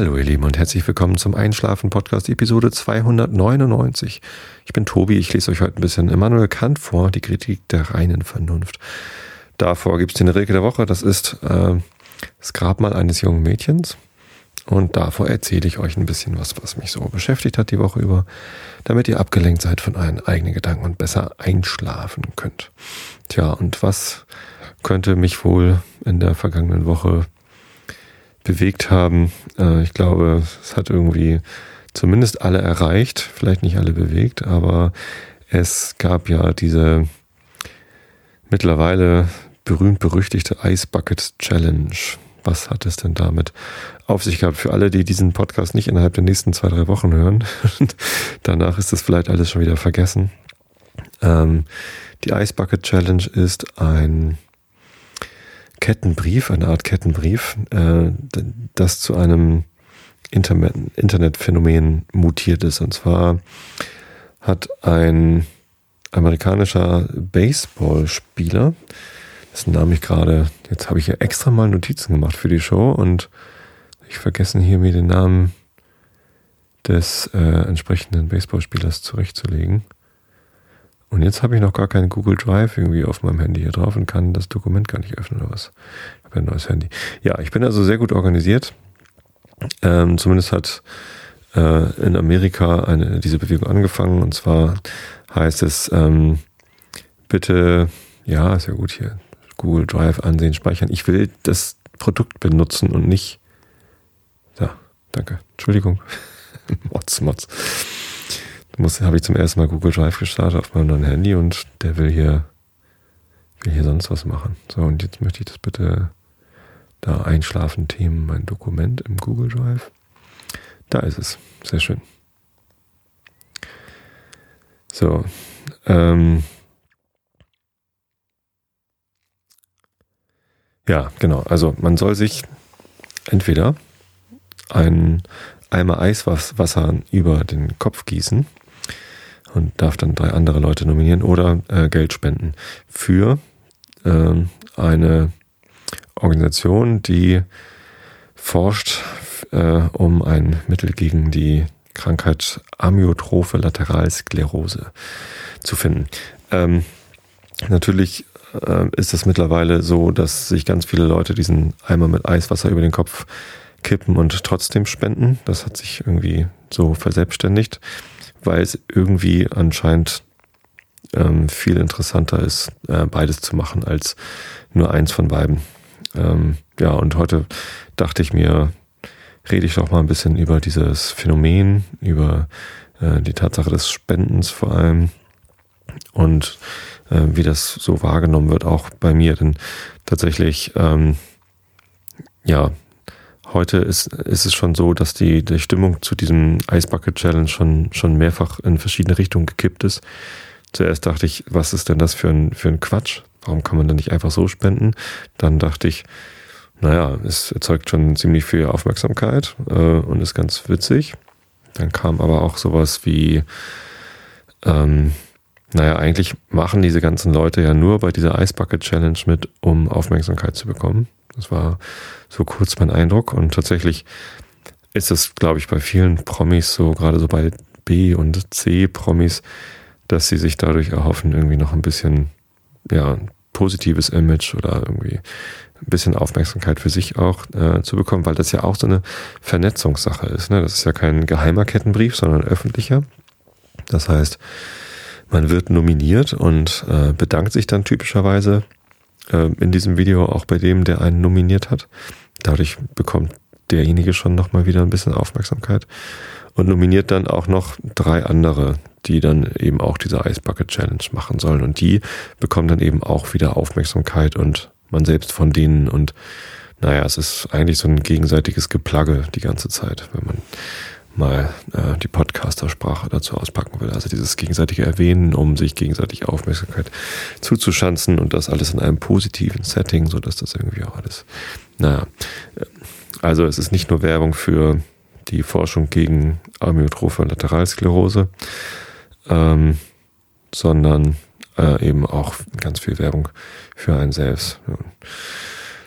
Hallo ihr Lieben und herzlich willkommen zum Einschlafen Podcast Episode 299. Ich bin Tobi, ich lese euch heute ein bisschen Immanuel Kant vor, die Kritik der reinen Vernunft. Davor gibt es den Rilke der Woche, das ist äh, das Grabmal eines jungen Mädchens. Und davor erzähle ich euch ein bisschen was, was mich so beschäftigt hat die Woche über, damit ihr abgelenkt seid von euren eigenen Gedanken und besser einschlafen könnt. Tja, und was könnte mich wohl in der vergangenen Woche bewegt haben. Äh, ich glaube, es hat irgendwie zumindest alle erreicht, vielleicht nicht alle bewegt, aber es gab ja diese mittlerweile berühmt-berüchtigte Ice Bucket Challenge. Was hat es denn damit auf sich gehabt? Für alle, die diesen Podcast nicht innerhalb der nächsten zwei, drei Wochen hören, danach ist das vielleicht alles schon wieder vergessen. Ähm, die Ice Bucket Challenge ist ein Kettenbrief, eine Art Kettenbrief, äh, das zu einem Internet Internetphänomen mutiert ist. Und zwar hat ein amerikanischer Baseballspieler, dessen Namen ich gerade, jetzt habe ich ja extra mal Notizen gemacht für die Show und ich vergessen hier mir den Namen des äh, entsprechenden Baseballspielers zurechtzulegen. Und jetzt habe ich noch gar keinen Google Drive irgendwie auf meinem Handy hier drauf und kann das Dokument gar nicht öffnen oder was. Ich habe ein neues Handy. Ja, ich bin also sehr gut organisiert. Ähm, zumindest hat äh, in Amerika eine, diese Bewegung angefangen. Und zwar heißt es, ähm, bitte, ja, ist ja gut hier, Google Drive ansehen, speichern. Ich will das Produkt benutzen und nicht. Ja, danke. Entschuldigung. Mods muss, habe ich zum ersten Mal Google Drive gestartet auf meinem neuen Handy und der will hier, will hier sonst was machen. So, und jetzt möchte ich das bitte da einschlafen, Themen, mein Dokument im Google Drive. Da ist es. Sehr schön. So, ähm, ja, genau. Also man soll sich entweder ein Eimer Eiswasser über den Kopf gießen und darf dann drei andere Leute nominieren oder äh, Geld spenden für äh, eine Organisation, die forscht, äh, um ein Mittel gegen die Krankheit Amyotrophe Lateralsklerose zu finden. Ähm, natürlich äh, ist es mittlerweile so, dass sich ganz viele Leute diesen Eimer mit Eiswasser über den Kopf kippen und trotzdem spenden. Das hat sich irgendwie so verselbstständigt weil es irgendwie anscheinend ähm, viel interessanter ist, äh, beides zu machen, als nur eins von beiden. Ähm, ja, und heute dachte ich mir, rede ich doch mal ein bisschen über dieses Phänomen, über äh, die Tatsache des Spendens vor allem und äh, wie das so wahrgenommen wird, auch bei mir. Denn tatsächlich, ähm, ja, Heute ist, ist es schon so, dass die, die Stimmung zu diesem Ice Bucket Challenge schon, schon mehrfach in verschiedene Richtungen gekippt ist. Zuerst dachte ich, was ist denn das für ein, für ein Quatsch? Warum kann man denn nicht einfach so spenden? Dann dachte ich, naja, es erzeugt schon ziemlich viel Aufmerksamkeit äh, und ist ganz witzig. Dann kam aber auch sowas wie, ähm, naja, eigentlich machen diese ganzen Leute ja nur bei dieser Ice Bucket Challenge mit, um Aufmerksamkeit zu bekommen. Das war so kurz mein Eindruck. Und tatsächlich ist es, glaube ich, bei vielen Promis so, gerade so bei B- und C-Promis, dass sie sich dadurch erhoffen, irgendwie noch ein bisschen, ja, positives Image oder irgendwie ein bisschen Aufmerksamkeit für sich auch äh, zu bekommen, weil das ja auch so eine Vernetzungssache ist. Ne? Das ist ja kein geheimer Kettenbrief, sondern öffentlicher. Das heißt, man wird nominiert und äh, bedankt sich dann typischerweise äh, in diesem Video auch bei dem, der einen nominiert hat. Dadurch bekommt derjenige schon nochmal wieder ein bisschen Aufmerksamkeit und nominiert dann auch noch drei andere, die dann eben auch diese Ice Bucket Challenge machen sollen. Und die bekommen dann eben auch wieder Aufmerksamkeit und man selbst von denen. Und naja, es ist eigentlich so ein gegenseitiges Geplagge die ganze Zeit, wenn man mal äh, die Podcaster-Sprache dazu auspacken will. Also dieses gegenseitige Erwähnen, um sich gegenseitig Aufmerksamkeit zuzuschanzen und das alles in einem positiven Setting, so dass das irgendwie auch alles, naja, äh, also es ist nicht nur Werbung für die Forschung gegen Amyotrophe Lateralsklerose, ähm, sondern äh, eben auch ganz viel Werbung für einen selbst.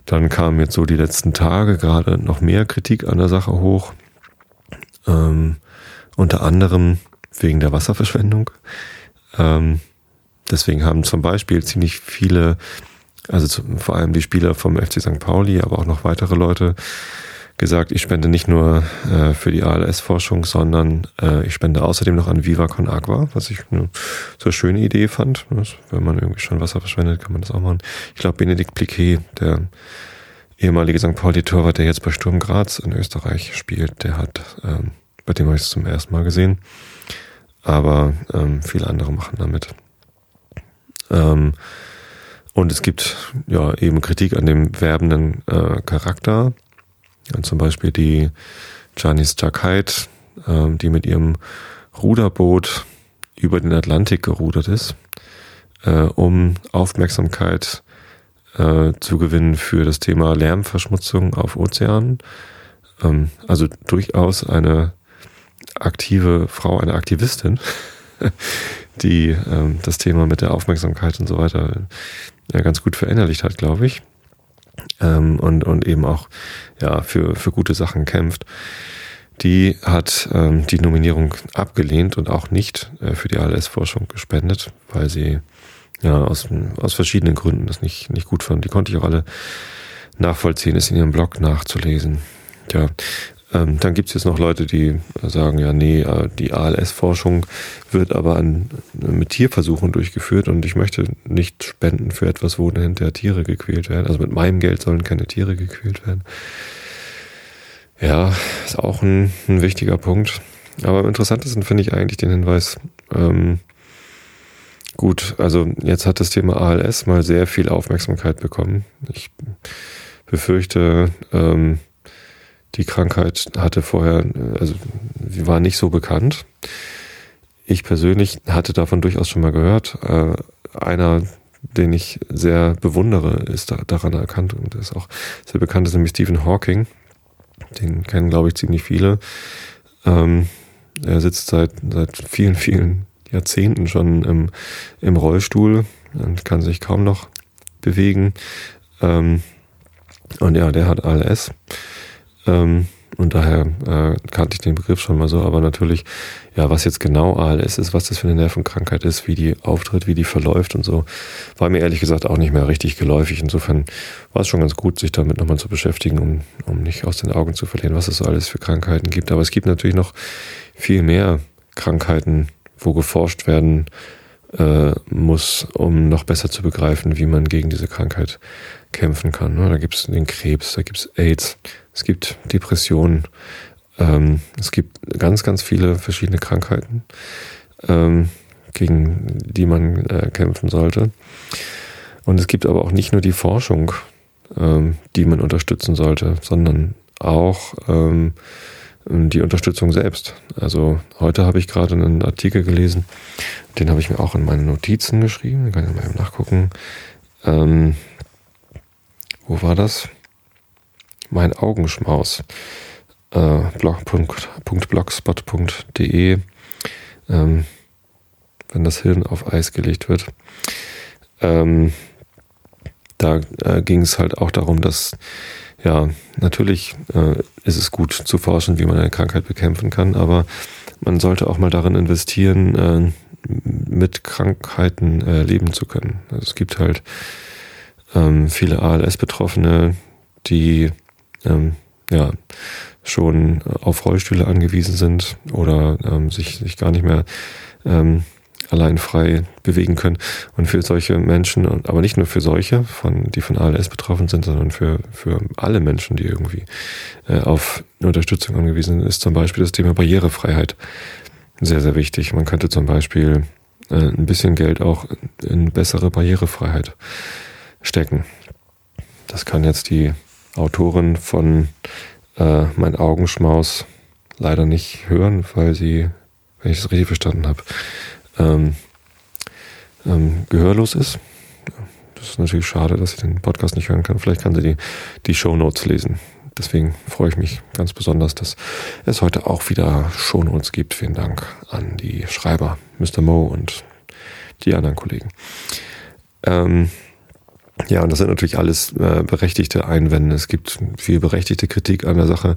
Dann kamen jetzt so die letzten Tage gerade noch mehr Kritik an der Sache hoch ähm, unter anderem wegen der Wasserverschwendung. Ähm, deswegen haben zum Beispiel ziemlich viele, also zu, vor allem die Spieler vom FC St. Pauli, aber auch noch weitere Leute, gesagt, ich spende nicht nur äh, für die ALS-Forschung, sondern äh, ich spende außerdem noch an Viva Con Agua, was ich eine so eine schöne Idee fand. Wenn man irgendwie schon Wasser verschwendet, kann man das auch machen. Ich glaube, Benedikt Pliquet, der ehemalige St. Pauli-Torwart, der jetzt bei Sturm Graz in Österreich spielt, der hat, ähm, bei dem habe ich es zum ersten Mal gesehen. Aber ähm, viele andere machen damit. Ähm, und es gibt ja eben Kritik an dem werbenden äh, Charakter. Und zum Beispiel die Janis Jakait, äh, die mit ihrem Ruderboot über den Atlantik gerudert ist, äh, um Aufmerksamkeit äh, zu gewinnen für das Thema Lärmverschmutzung auf Ozeanen. Ähm, also durchaus eine aktive Frau, eine Aktivistin, die ähm, das Thema mit der Aufmerksamkeit und so weiter ja, ganz gut verinnerlicht hat, glaube ich. Ähm, und, und eben auch ja, für, für gute Sachen kämpft. Die hat ähm, die Nominierung abgelehnt und auch nicht äh, für die ALS-Forschung gespendet, weil sie ja, aus, aus verschiedenen Gründen das nicht, nicht gut fand. Die konnte ich auch alle nachvollziehen, ist in ihrem Blog nachzulesen. Ja, ähm, dann gibt's jetzt noch Leute, die sagen, ja, nee, äh, die ALS-Forschung wird aber an, mit Tierversuchen durchgeführt und ich möchte nicht spenden für etwas, wo hinterher Tiere gequält werden. Also mit meinem Geld sollen keine Tiere gequält werden. Ja, ist auch ein, ein wichtiger Punkt. Aber am interessantesten finde ich eigentlich den Hinweis, ähm, Gut, also jetzt hat das Thema ALS mal sehr viel Aufmerksamkeit bekommen. Ich befürchte, ähm, die Krankheit hatte vorher, also war nicht so bekannt. Ich persönlich hatte davon durchaus schon mal gehört. Äh, einer, den ich sehr bewundere, ist da, daran erkannt und ist auch sehr bekannt, ist nämlich Stephen Hawking. Den kennen, glaube ich, ziemlich viele. Ähm, er sitzt seit, seit vielen, vielen Jahrzehnten schon im, im Rollstuhl und kann sich kaum noch bewegen. Ähm, und ja, der hat ALS. Ähm, und daher äh, kannte ich den Begriff schon mal so, aber natürlich, ja, was jetzt genau ALS ist, was das für eine Nervenkrankheit ist, wie die auftritt, wie die verläuft und so, war mir ehrlich gesagt auch nicht mehr richtig geläufig. Insofern war es schon ganz gut, sich damit nochmal zu beschäftigen, um, um nicht aus den Augen zu verlieren, was es so alles für Krankheiten gibt. Aber es gibt natürlich noch viel mehr Krankheiten, wo geforscht werden äh, muss, um noch besser zu begreifen, wie man gegen diese Krankheit kämpfen kann. Ne? Da gibt es den Krebs, da gibt es AIDS, es gibt Depressionen, ähm, es gibt ganz, ganz viele verschiedene Krankheiten, ähm, gegen die man äh, kämpfen sollte. Und es gibt aber auch nicht nur die Forschung, ähm, die man unterstützen sollte, sondern auch ähm, die Unterstützung selbst. Also heute habe ich gerade einen Artikel gelesen, den habe ich mir auch in meine Notizen geschrieben, kann ich mal nachgucken. Ähm, wo war das? Mein Augenschmaus. Äh, blog.blogspot.de ähm, wenn das Hirn auf Eis gelegt wird. Ähm, da äh, ging es halt auch darum, dass ja, natürlich äh, ist es gut zu forschen, wie man eine Krankheit bekämpfen kann, aber man sollte auch mal darin investieren, äh, mit Krankheiten äh, leben zu können. Also es gibt halt ähm, viele ALS-Betroffene, die ähm, ja schon auf Rollstühle angewiesen sind oder ähm, sich, sich gar nicht mehr ähm, allein frei bewegen können. Und für solche Menschen, aber nicht nur für solche, von, die von ALS betroffen sind, sondern für, für alle Menschen, die irgendwie äh, auf Unterstützung angewiesen sind, ist zum Beispiel das Thema Barrierefreiheit sehr, sehr wichtig. Man könnte zum Beispiel äh, ein bisschen Geld auch in bessere Barrierefreiheit stecken. Das kann jetzt die Autorin von äh, Mein Augenschmaus leider nicht hören, weil sie, wenn ich es richtig verstanden habe, ähm, ähm, gehörlos ist. Das ist natürlich schade, dass sie den Podcast nicht hören kann. Vielleicht kann sie die, die Show Notes lesen. Deswegen freue ich mich ganz besonders, dass es heute auch wieder Show Notes gibt. Vielen Dank an die Schreiber, Mr. Mo und die anderen Kollegen. Ähm, ja, und das sind natürlich alles äh, berechtigte Einwände. Es gibt viel berechtigte Kritik an der Sache.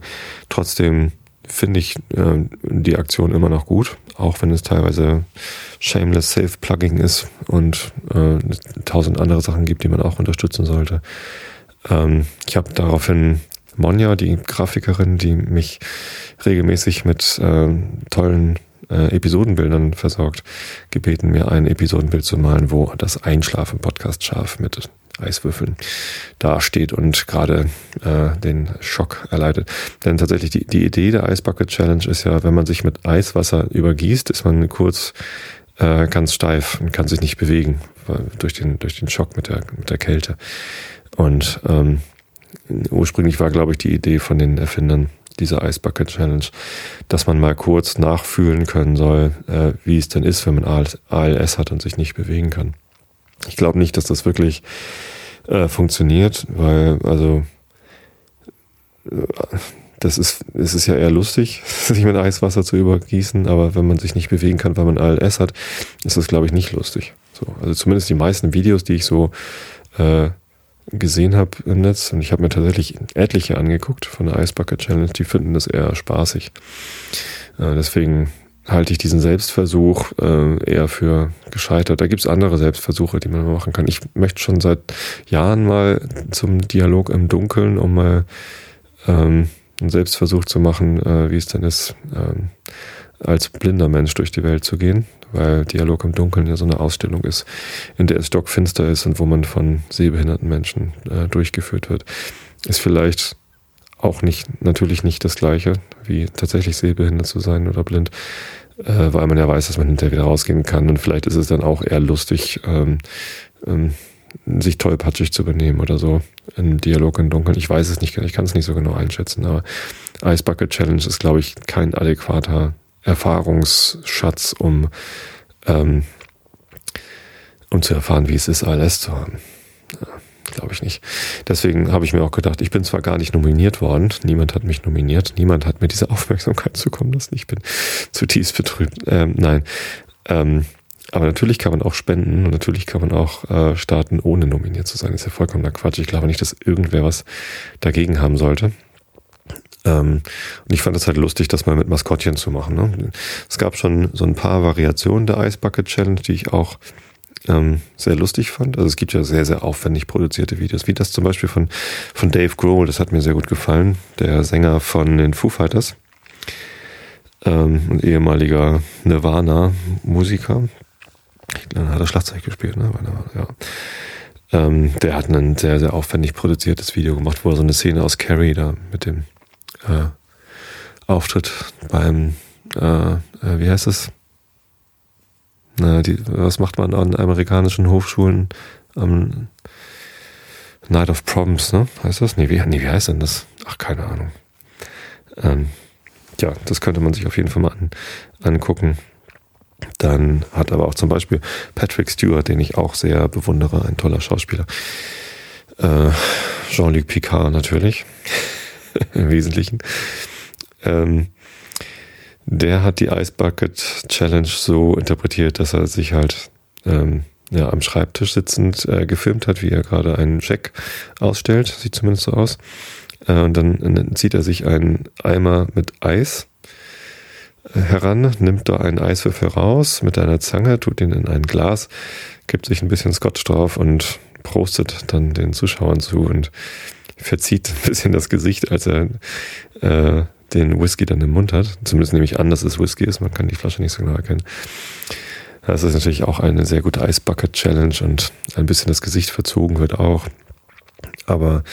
Trotzdem finde ich äh, die Aktion immer noch gut, auch wenn es teilweise shameless Safe-Plugging ist und äh, tausend andere Sachen gibt, die man auch unterstützen sollte. Ähm, ich habe daraufhin Monja, die Grafikerin, die mich regelmäßig mit äh, tollen äh, Episodenbildern versorgt, gebeten, mir ein Episodenbild zu malen, wo das Einschlafen-Podcast scharf mit Eiswürfeln dasteht und gerade äh, den Schock erleidet. Denn tatsächlich die, die Idee der Eisbucket Challenge ist ja, wenn man sich mit Eiswasser übergießt, ist man kurz äh, ganz steif und kann sich nicht bewegen durch den, durch den Schock mit der, mit der Kälte. Und ähm, ursprünglich war, glaube ich, die Idee von den Erfindern dieser Ice Bucket Challenge, dass man mal kurz nachfühlen können soll, äh, wie es denn ist, wenn man ALS hat und sich nicht bewegen kann. Ich glaube nicht, dass das wirklich äh, funktioniert, weil, also, äh, das ist, es ist ja eher lustig, sich mit Eiswasser zu übergießen, aber wenn man sich nicht bewegen kann, weil man ALS hat, ist das, glaube ich, nicht lustig. So, also zumindest die meisten Videos, die ich so äh, gesehen habe im Netz, und ich habe mir tatsächlich etliche angeguckt von der Ice Bucket Challenge, die finden das eher spaßig. Äh, deswegen halte ich diesen Selbstversuch äh, eher für gescheitert. Da gibt es andere Selbstversuche, die man machen kann. Ich möchte schon seit Jahren mal zum Dialog im Dunkeln, um mal ähm, einen Selbstversuch zu machen, äh, wie es denn ist, ähm, als blinder Mensch durch die Welt zu gehen, weil Dialog im Dunkeln ja so eine Ausstellung ist, in der es stockfinster ist und wo man von sehbehinderten Menschen äh, durchgeführt wird. Ist vielleicht auch nicht, natürlich nicht das Gleiche, wie tatsächlich sehbehindert zu sein oder blind, äh, weil man ja weiß, dass man hinterher wieder rausgehen kann und vielleicht ist es dann auch eher lustig, ähm, ähm, sich tollpatschig zu benehmen oder so im Dialog im Dunkeln. Ich weiß es nicht, ich kann es nicht so genau einschätzen, aber Ice Bucket Challenge ist, glaube ich, kein adäquater Erfahrungsschatz, um, ähm, um zu erfahren, wie es ist, ALS zu haben. Ja, Glaube ich nicht. Deswegen habe ich mir auch gedacht, ich bin zwar gar nicht nominiert worden, niemand hat mich nominiert, niemand hat mir diese Aufmerksamkeit zukommen lassen, ich bin zutiefst betrübt. Ähm, nein. Ähm, aber natürlich kann man auch spenden und natürlich kann man auch äh, starten, ohne nominiert zu sein. Das ist ja vollkommener Quatsch. Ich glaube nicht, dass irgendwer was dagegen haben sollte. Ähm, und ich fand es halt lustig, das mal mit Maskottchen zu machen. Ne? Es gab schon so ein paar Variationen der Ice Bucket Challenge, die ich auch ähm, sehr lustig fand. Also es gibt ja sehr, sehr aufwendig produzierte Videos, wie das zum Beispiel von, von Dave Grohl, das hat mir sehr gut gefallen, der Sänger von den Foo Fighters, ähm, ein ehemaliger Nirvana-Musiker. Dann hat er Schlagzeug gespielt, ne? Ja. Ähm, der hat ein sehr, sehr aufwendig produziertes Video gemacht, wo er so eine Szene aus Carrie da mit dem äh, Auftritt beim, äh, äh, wie heißt es? Na, die, was macht man an amerikanischen Hochschulen am Night of Proms, ne? Heißt das? Nee, wie, nee, wie heißt denn das? Ach, keine Ahnung. Ähm, ja, das könnte man sich auf jeden Fall mal an, angucken. Dann hat aber auch zum Beispiel Patrick Stewart, den ich auch sehr bewundere, ein toller Schauspieler. Äh, Jean-Luc Picard natürlich. im Wesentlichen. Ähm, der hat die Ice Bucket Challenge so interpretiert, dass er sich halt ähm, ja, am Schreibtisch sitzend äh, gefilmt hat, wie er gerade einen Check ausstellt, sieht zumindest so aus. Äh, und dann, dann zieht er sich einen Eimer mit Eis äh, heran, nimmt da einen Eiswürfel raus mit einer Zange, tut ihn in ein Glas, gibt sich ein bisschen Scotch drauf und prostet dann den Zuschauern zu und verzieht ein bisschen das Gesicht, als er äh, den Whisky dann im Mund hat. Zumindest nehme ich an, dass es Whisky ist. Man kann die Flasche nicht so genau erkennen. Das ist natürlich auch eine sehr gute Ice Bucket Challenge und ein bisschen das Gesicht verzogen wird auch. Aber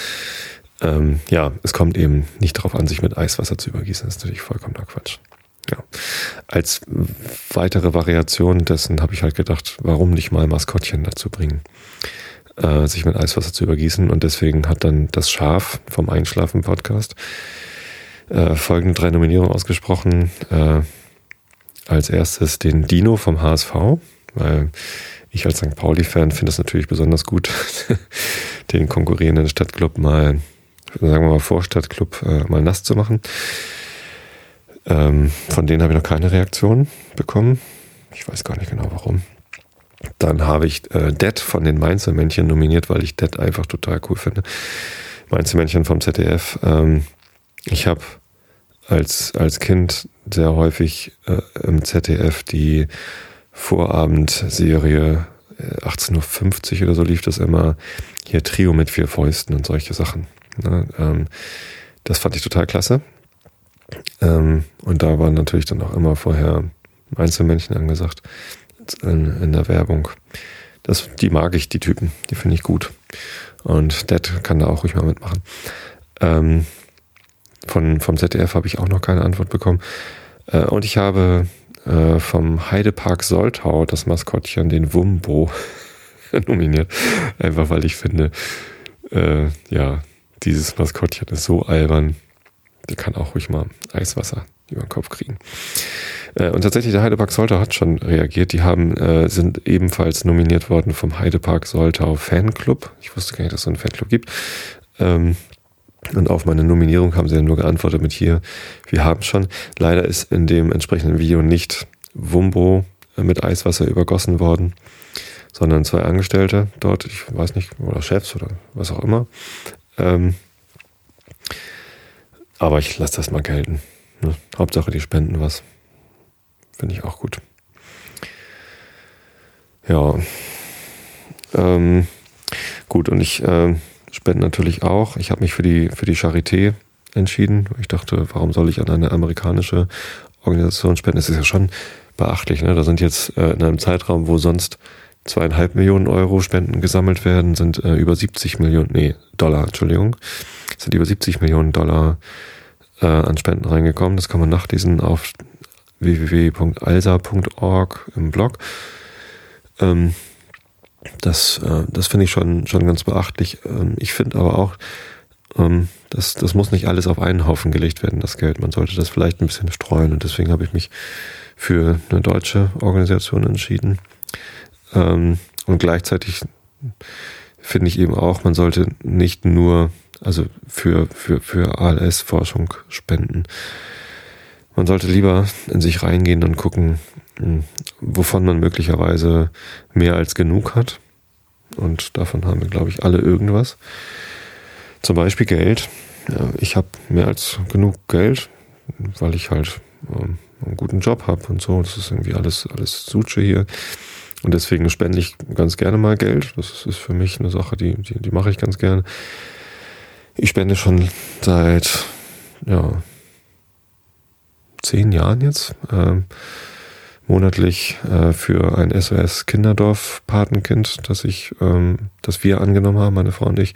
ähm, ja, es kommt eben nicht darauf an, sich mit Eiswasser zu übergießen. Das ist natürlich vollkommener Quatsch. Ja. Als weitere Variation dessen habe ich halt gedacht, warum nicht mal Maskottchen dazu bringen äh, sich mit Eiswasser zu übergießen. Und deswegen hat dann das Schaf vom Einschlafen-Podcast äh, folgende drei Nominierungen ausgesprochen. Äh, als erstes den Dino vom HSV, weil ich als St. Pauli-Fan finde es natürlich besonders gut, den konkurrierenden Stadtclub mal, sagen wir mal Vorstadtclub, äh, mal nass zu machen. Ähm, von denen habe ich noch keine Reaktion bekommen. Ich weiß gar nicht genau warum. Dann habe ich äh, Dead von den Mainzelmännchen nominiert, weil ich Dead einfach total cool finde. Mainzelmännchen vom ZDF. Ähm, ich habe als, als Kind sehr häufig äh, im ZDF die Vorabendserie 18.50 Uhr oder so lief das immer hier Trio mit vier Fäusten und solche Sachen. Ne? Ähm, das fand ich total klasse. Ähm, und da waren natürlich dann auch immer vorher Einzelmännchen angesagt in, in der Werbung. Das, die mag ich, die Typen. Die finde ich gut. Und Dad kann da auch ruhig mal mitmachen. Ähm, von, vom ZDF habe ich auch noch keine Antwort bekommen. Äh, und ich habe äh, vom Heidepark Soltau das Maskottchen, den Wumbo, nominiert. Einfach weil ich finde, äh, ja, dieses Maskottchen ist so albern. Der kann auch ruhig mal Eiswasser über den Kopf kriegen. Äh, und tatsächlich, der Heidepark Soltau hat schon reagiert. Die haben, äh, sind ebenfalls nominiert worden vom Heidepark Soltau Fanclub. Ich wusste gar nicht, dass es so einen Fanclub gibt. Ähm, und auf meine Nominierung haben sie dann nur geantwortet mit hier, wir haben schon. Leider ist in dem entsprechenden Video nicht Wumbo äh, mit Eiswasser übergossen worden, sondern zwei Angestellte dort, ich weiß nicht, oder Chefs oder was auch immer. Ähm, aber ich lasse das mal gelten. Ne? Hauptsache, die spenden was. Finde ich auch gut. Ja. Ähm, gut, und ich äh, spende natürlich auch. Ich habe mich für die, für die Charité entschieden. Ich dachte, warum soll ich an eine amerikanische Organisation spenden? Das ist ja schon beachtlich. Ne? Da sind jetzt äh, in einem Zeitraum, wo sonst zweieinhalb Millionen Euro Spenden gesammelt werden, sind äh, über 70 Millionen, nee, Dollar, Entschuldigung, sind über 70 Millionen Dollar äh, an Spenden reingekommen. Das kann man nachlesen auf www.alsa.org im Blog. Ähm, das äh, das finde ich schon, schon ganz beachtlich. Ähm, ich finde aber auch, ähm, das, das muss nicht alles auf einen Haufen gelegt werden, das Geld. Man sollte das vielleicht ein bisschen streuen und deswegen habe ich mich für eine deutsche Organisation entschieden. Ähm, und gleichzeitig finde ich eben auch, man sollte nicht nur, also für, für, für ALS-Forschung spenden. Man sollte lieber in sich reingehen und gucken, hm, wovon man möglicherweise mehr als genug hat. Und davon haben wir, glaube ich, alle irgendwas. Zum Beispiel Geld. Ich habe mehr als genug Geld, weil ich halt ähm, einen guten Job habe und so. Das ist irgendwie alles, alles Suche hier. Und deswegen spende ich ganz gerne mal Geld. Das ist für mich eine Sache, die, die, die mache ich ganz gerne. Ich spende schon seit ja, zehn Jahren jetzt äh, monatlich äh, für ein SOS Kinderdorf Patenkind, das ich, ähm, das wir angenommen haben, meine Frau und ich.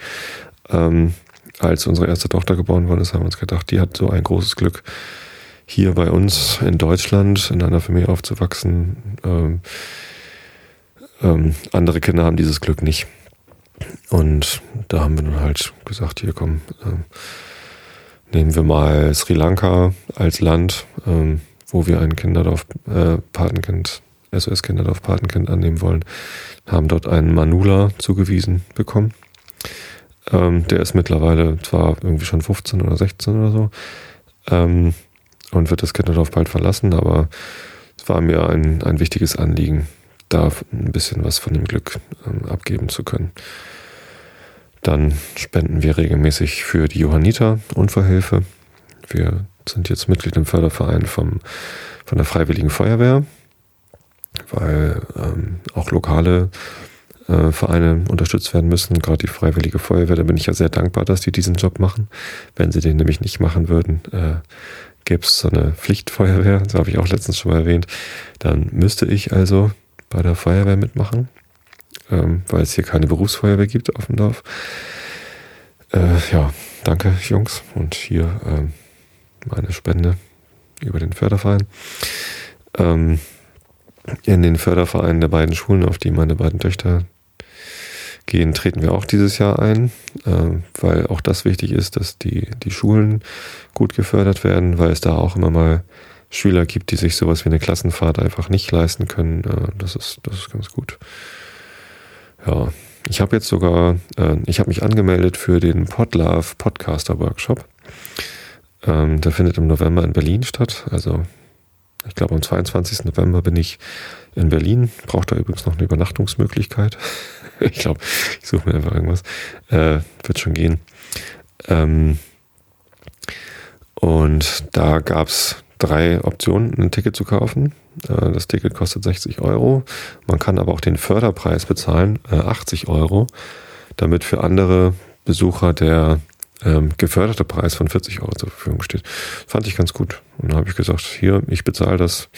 Ähm, als unsere erste Tochter geboren worden ist, haben wir uns gedacht, die hat so ein großes Glück, hier bei uns in Deutschland in einer Familie aufzuwachsen. Ähm, ähm, andere Kinder haben dieses Glück nicht. Und da haben wir dann halt gesagt, hier komm, ähm, nehmen wir mal Sri Lanka als Land, ähm, wo wir ein Kinderdorf äh, Patenkind, SOS Kinderdorf Patenkind annehmen wollen, haben dort einen Manula zugewiesen bekommen. Ähm, der ist mittlerweile zwar irgendwie schon 15 oder 16 oder so ähm, und wird das Kinderdorf bald verlassen, aber es war mir ein, ein wichtiges Anliegen, da ein bisschen was von dem Glück ähm, abgeben zu können. Dann spenden wir regelmäßig für die Johanniter Unfallhilfe. Wir sind jetzt Mitglied im Förderverein vom, von der Freiwilligen Feuerwehr, weil ähm, auch lokale äh, Vereine unterstützt werden müssen, gerade die Freiwillige Feuerwehr. Da bin ich ja sehr dankbar, dass die diesen Job machen. Wenn sie den nämlich nicht machen würden, äh, gäbe es so eine Pflichtfeuerwehr, das habe ich auch letztens schon mal erwähnt. Dann müsste ich also bei der Feuerwehr mitmachen, ähm, weil es hier keine Berufsfeuerwehr gibt auf dem Dorf. Äh, ja, danke Jungs und hier ähm, meine Spende über den Förderverein. Ähm, in den Fördervereinen der beiden Schulen, auf die meine beiden Töchter gehen, treten wir auch dieses Jahr ein, äh, weil auch das wichtig ist, dass die, die Schulen gut gefördert werden, weil es da auch immer mal Schüler gibt, die sich sowas wie eine Klassenfahrt einfach nicht leisten können. Äh, das ist, das ist ganz gut. Ja, ich habe jetzt sogar, äh, ich habe mich angemeldet für den Podlove Podcaster Workshop. Ähm, der findet im November in Berlin statt. Also ich glaube am 22. November bin ich in Berlin. Braucht da übrigens noch eine Übernachtungsmöglichkeit. ich glaube, ich suche mir einfach irgendwas. Äh, wird schon gehen. Ähm, Und da gab es drei Optionen, ein Ticket zu kaufen. Äh, das Ticket kostet 60 Euro. Man kann aber auch den Förderpreis bezahlen, 80 äh, Euro, damit für andere Besucher der ähm, geförderte Preis von 40 Euro zur Verfügung steht. Fand ich ganz gut. Und dann habe ich gesagt, hier, ich bezahle das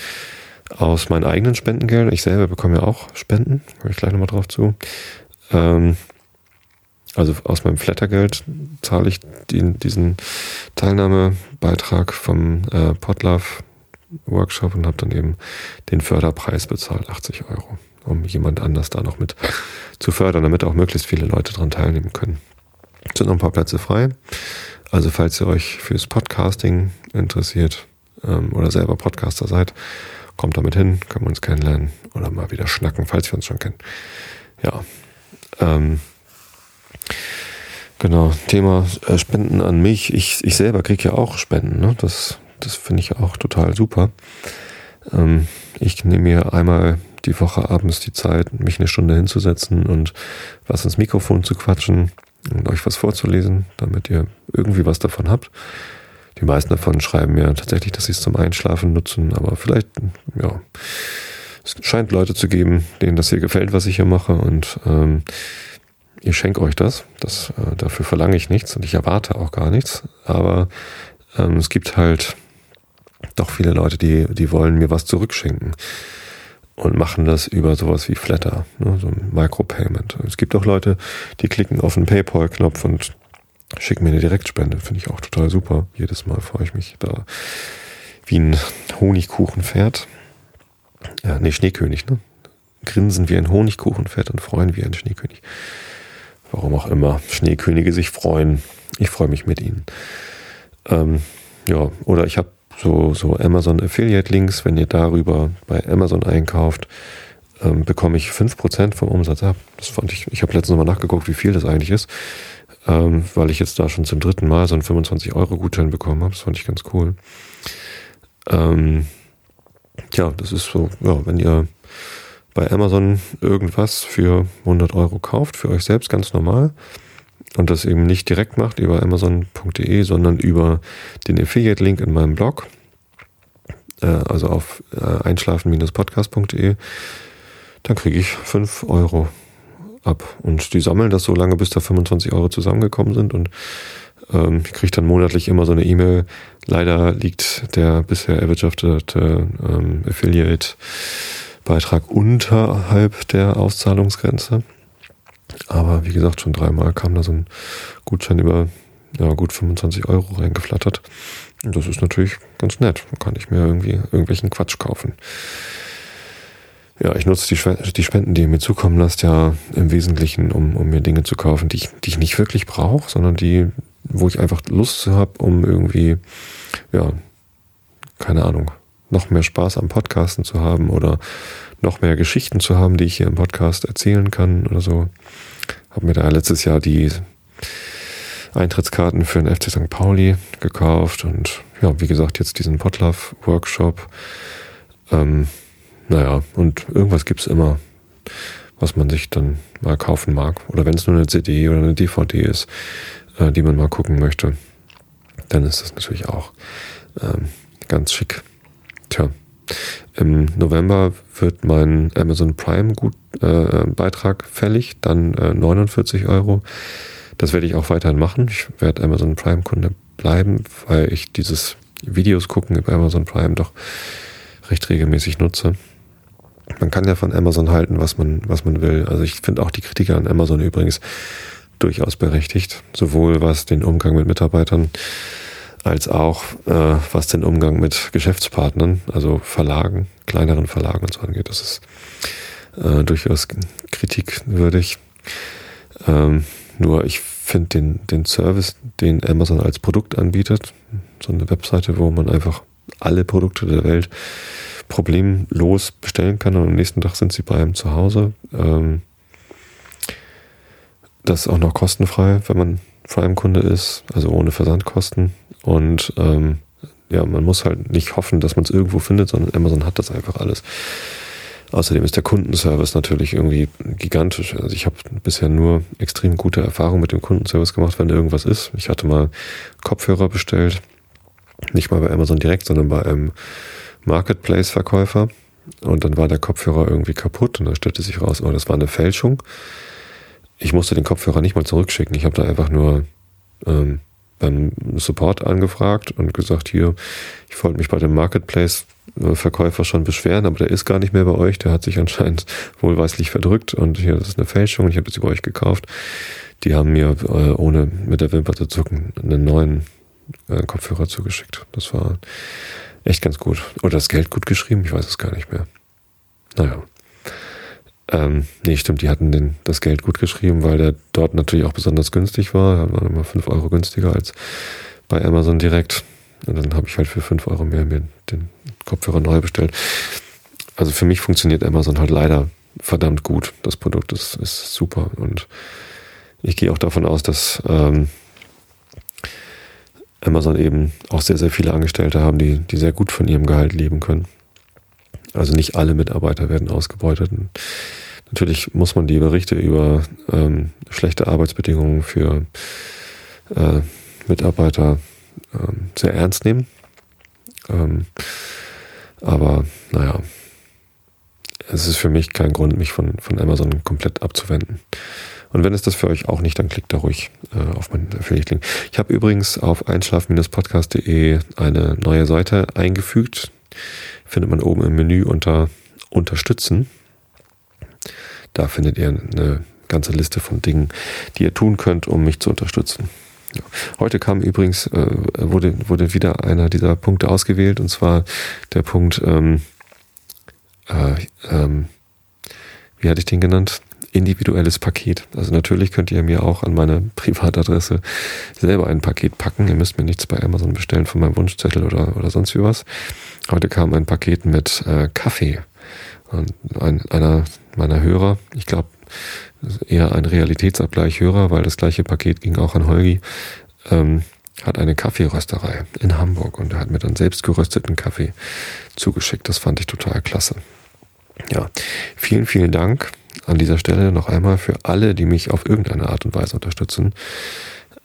aus meinen eigenen Spendengeldern. Ich selber bekomme ja auch Spenden, komme ich gleich nochmal drauf zu. Ähm, also aus meinem Flattergeld zahle ich den, diesen Teilnahmebeitrag vom äh, Podlove Workshop und habe dann eben den Förderpreis bezahlt, 80 Euro, um jemand anders da noch mit zu fördern, damit auch möglichst viele Leute daran teilnehmen können. Sind noch ein paar Plätze frei. Also falls ihr euch fürs Podcasting interessiert ähm, oder selber Podcaster seid, kommt damit hin, können wir uns kennenlernen oder mal wieder schnacken, falls wir uns schon kennen. Ja. Ähm, genau, Thema äh, Spenden an mich. Ich, ich selber kriege ja auch Spenden. Ne? Das, das finde ich auch total super. Ähm, ich nehme mir einmal die Woche abends die Zeit, mich eine Stunde hinzusetzen und was ins Mikrofon zu quatschen und euch was vorzulesen, damit ihr irgendwie was davon habt. Die meisten davon schreiben mir tatsächlich, dass sie es zum Einschlafen nutzen, aber vielleicht, ja, es scheint Leute zu geben, denen das hier gefällt, was ich hier mache und ähm, ich schenke euch das. das äh, dafür verlange ich nichts und ich erwarte auch gar nichts, aber ähm, es gibt halt doch viele Leute, die, die wollen mir was zurückschenken und machen das über sowas wie Flatter, ne, so ein Micropayment. Es gibt auch Leute, die klicken auf den PayPal-Knopf und schicken mir eine Direktspende. Finde ich auch total super. Jedes Mal freue ich mich da wie ein Honigkuchenpferd. Ja, nee, Schneekönig, ne? Grinsen wie ein Honigkuchenpferd und freuen wie ein Schneekönig. Warum auch immer Schneekönige sich freuen. Ich freue mich mit ihnen. Ähm, ja, oder ich habe so, so Amazon Affiliate Links, wenn ihr darüber bei Amazon einkauft, ähm, bekomme ich 5% vom Umsatz ab. Das fand ich, ich habe letztens mal nachgeguckt, wie viel das eigentlich ist, ähm, weil ich jetzt da schon zum dritten Mal so einen 25-Euro-Gutschein bekommen habe. Das fand ich ganz cool. Ähm, ja, das ist so, ja, wenn ihr bei Amazon irgendwas für 100 Euro kauft, für euch selbst ganz normal, und das eben nicht direkt macht über amazon.de, sondern über den Affiliate-Link in meinem Blog, äh, also auf äh, einschlafen-podcast.de, dann kriege ich 5 Euro ab. Und die sammeln das so lange, bis da 25 Euro zusammengekommen sind und ähm, ich kriege dann monatlich immer so eine E-Mail. Leider liegt der bisher erwirtschaftete ähm, Affiliate-Beitrag unterhalb der Auszahlungsgrenze. Aber wie gesagt, schon dreimal kam da so ein Gutschein über ja, gut 25 Euro reingeflattert. Und das ist natürlich ganz nett. Da kann ich mir irgendwie irgendwelchen Quatsch kaufen. Ja, ich nutze die, die Spenden, die ihr mir zukommen lasst, ja im Wesentlichen, um, um mir Dinge zu kaufen, die ich, die ich nicht wirklich brauche, sondern die, wo ich einfach Lust habe, um irgendwie, ja, keine Ahnung, noch mehr Spaß am Podcasten zu haben oder noch mehr Geschichten zu haben, die ich hier im Podcast erzählen kann oder so. Habe mir da letztes Jahr die Eintrittskarten für den FC St. Pauli gekauft und ja, wie gesagt, jetzt diesen Potlove-Workshop. Ähm, naja, und irgendwas gibt's immer, was man sich dann mal kaufen mag. Oder wenn es nur eine CD oder eine DVD ist, äh, die man mal gucken möchte, dann ist das natürlich auch ähm, ganz schick. Tja, im November wird mein Amazon Prime Gut, äh, Beitrag fällig, dann äh, 49 Euro. Das werde ich auch weiterhin machen. Ich werde Amazon Prime Kunde bleiben, weil ich dieses Videos gucken über Amazon Prime doch recht regelmäßig nutze. Man kann ja von Amazon halten, was man, was man will. Also ich finde auch die Kritiker an Amazon übrigens durchaus berechtigt, sowohl was den Umgang mit Mitarbeitern als auch äh, was den Umgang mit Geschäftspartnern, also Verlagen, kleineren Verlagen und so angeht. Das ist äh, durchaus kritikwürdig. Ähm, nur ich finde den, den Service, den Amazon als Produkt anbietet, so eine Webseite, wo man einfach alle Produkte der Welt problemlos bestellen kann und am nächsten Tag sind sie bei einem zu Hause. Ähm, das ist auch noch kostenfrei, wenn man Prime-Kunde ist, also ohne Versandkosten. Und ähm, ja, man muss halt nicht hoffen, dass man es irgendwo findet, sondern Amazon hat das einfach alles. Außerdem ist der Kundenservice natürlich irgendwie gigantisch. Also ich habe bisher nur extrem gute Erfahrungen mit dem Kundenservice gemacht, wenn irgendwas ist. Ich hatte mal Kopfhörer bestellt Nicht mal bei Amazon direkt, sondern bei einem Marketplace-Verkäufer. Und dann war der Kopfhörer irgendwie kaputt und da stellte sich raus, oh, das war eine Fälschung. Ich musste den Kopfhörer nicht mal zurückschicken. Ich habe da einfach nur ähm, beim Support angefragt und gesagt, hier, ich wollte mich bei dem Marketplace-Verkäufer schon beschweren, aber der ist gar nicht mehr bei euch. Der hat sich anscheinend wohlweislich verdrückt und hier, das ist eine Fälschung. Ich habe das über euch gekauft. Die haben mir, äh, ohne mit der Wimper zu zucken, einen neuen äh, Kopfhörer zugeschickt. Das war echt ganz gut. Oder das Geld gut geschrieben, ich weiß es gar nicht mehr. Naja. Ähm, nee, stimmt, die hatten den, das Geld gut geschrieben, weil der dort natürlich auch besonders günstig war. Da war immer 5 Euro günstiger als bei Amazon direkt. Und dann habe ich halt für 5 Euro mehr mir den Kopfhörer neu bestellt. Also für mich funktioniert Amazon halt leider verdammt gut. Das Produkt ist, ist super. Und ich gehe auch davon aus, dass ähm, Amazon eben auch sehr, sehr viele Angestellte haben, die, die sehr gut von ihrem Gehalt leben können. Also nicht alle Mitarbeiter werden ausgebeutet. Natürlich muss man die Berichte über ähm, schlechte Arbeitsbedingungen für äh, Mitarbeiter ähm, sehr ernst nehmen. Ähm, aber naja, es ist für mich kein Grund, mich von, von Amazon komplett abzuwenden. Und wenn es das für euch auch nicht, dann klickt da ruhig äh, auf meinen Affiliate-Link. Ich habe übrigens auf einschlaf-podcast.de eine neue Seite eingefügt. Findet man oben im Menü unter Unterstützen. Da findet ihr eine ganze Liste von Dingen, die ihr tun könnt, um mich zu unterstützen. Heute kam übrigens, äh, wurde, wurde wieder einer dieser Punkte ausgewählt, und zwar der Punkt, ähm, äh, ähm, wie hatte ich den genannt? Individuelles Paket. Also natürlich könnt ihr mir auch an meine Privatadresse selber ein Paket packen. Ihr müsst mir nichts bei Amazon bestellen von meinem Wunschzettel oder, oder sonst wie was. Heute kam ein Paket mit äh, Kaffee. Und ein, einer meiner Hörer, ich glaube eher ein Realitätsabgleich-Hörer, weil das gleiche Paket ging auch an Holgi, ähm, hat eine Kaffeerösterei in Hamburg und er hat mir dann selbst gerösteten Kaffee zugeschickt. Das fand ich total klasse. Ja, vielen, vielen Dank an dieser Stelle noch einmal für alle, die mich auf irgendeine Art und Weise unterstützen.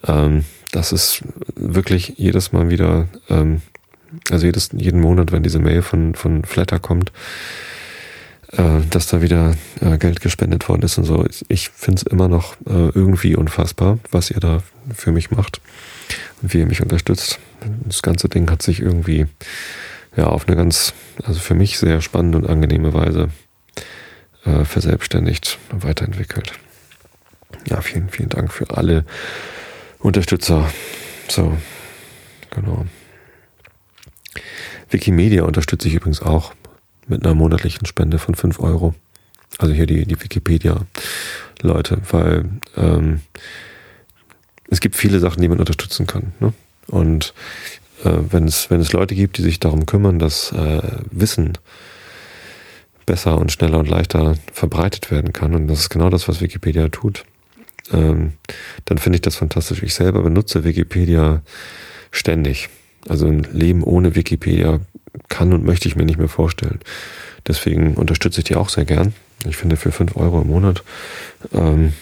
Ähm, das ist wirklich jedes Mal wieder, ähm, also jedes, jeden Monat, wenn diese Mail von, von Flatter kommt, äh, dass da wieder äh, Geld gespendet worden ist und so. Ich finde es immer noch äh, irgendwie unfassbar, was ihr da für mich macht und wie ihr mich unterstützt. Das ganze Ding hat sich irgendwie ja auf eine ganz, also für mich sehr spannende und angenehme Weise äh, verselbstständigt und weiterentwickelt. Ja, vielen, vielen Dank für alle Unterstützer. So, genau. Wikimedia unterstütze ich übrigens auch mit einer monatlichen Spende von 5 Euro. Also hier die, die Wikipedia-Leute, weil ähm, es gibt viele Sachen, die man unterstützen kann. Ne? Und äh, wenn, es, wenn es Leute gibt, die sich darum kümmern, dass äh, Wissen besser und schneller und leichter verbreitet werden kann. Und das ist genau das, was Wikipedia tut. Ähm, dann finde ich das fantastisch. Ich selber benutze Wikipedia ständig. Also ein Leben ohne Wikipedia kann und möchte ich mir nicht mehr vorstellen. Deswegen unterstütze ich die auch sehr gern. Ich finde für fünf Euro im Monat, ähm,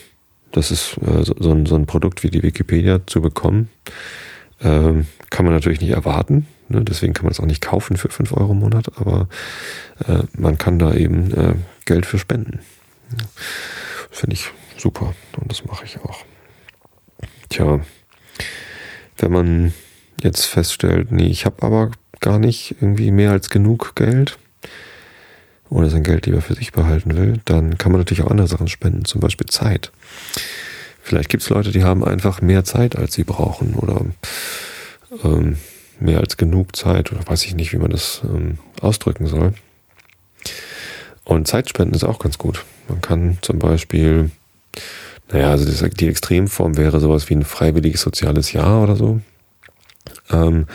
das ist äh, so, so, ein, so, ein, Produkt wie die Wikipedia zu bekommen, ähm, kann man natürlich nicht erwarten. Ne? Deswegen kann man es auch nicht kaufen für 5 Euro im Monat, aber äh, man kann da eben äh, Geld für spenden. Ja. Finde ich super und das mache ich auch. Tja, wenn man jetzt feststellt, nee, ich habe aber gar nicht irgendwie mehr als genug Geld oder sein Geld lieber für sich behalten will, dann kann man natürlich auch andere Sachen spenden, zum Beispiel Zeit. Vielleicht gibt es Leute, die haben einfach mehr Zeit, als sie brauchen oder ähm, mehr als genug Zeit oder weiß ich nicht, wie man das ähm, ausdrücken soll. Und Zeitspenden ist auch ganz gut. Man kann zum Beispiel, naja, also das, die Extremform wäre sowas wie ein freiwilliges soziales Jahr oder so, ähm,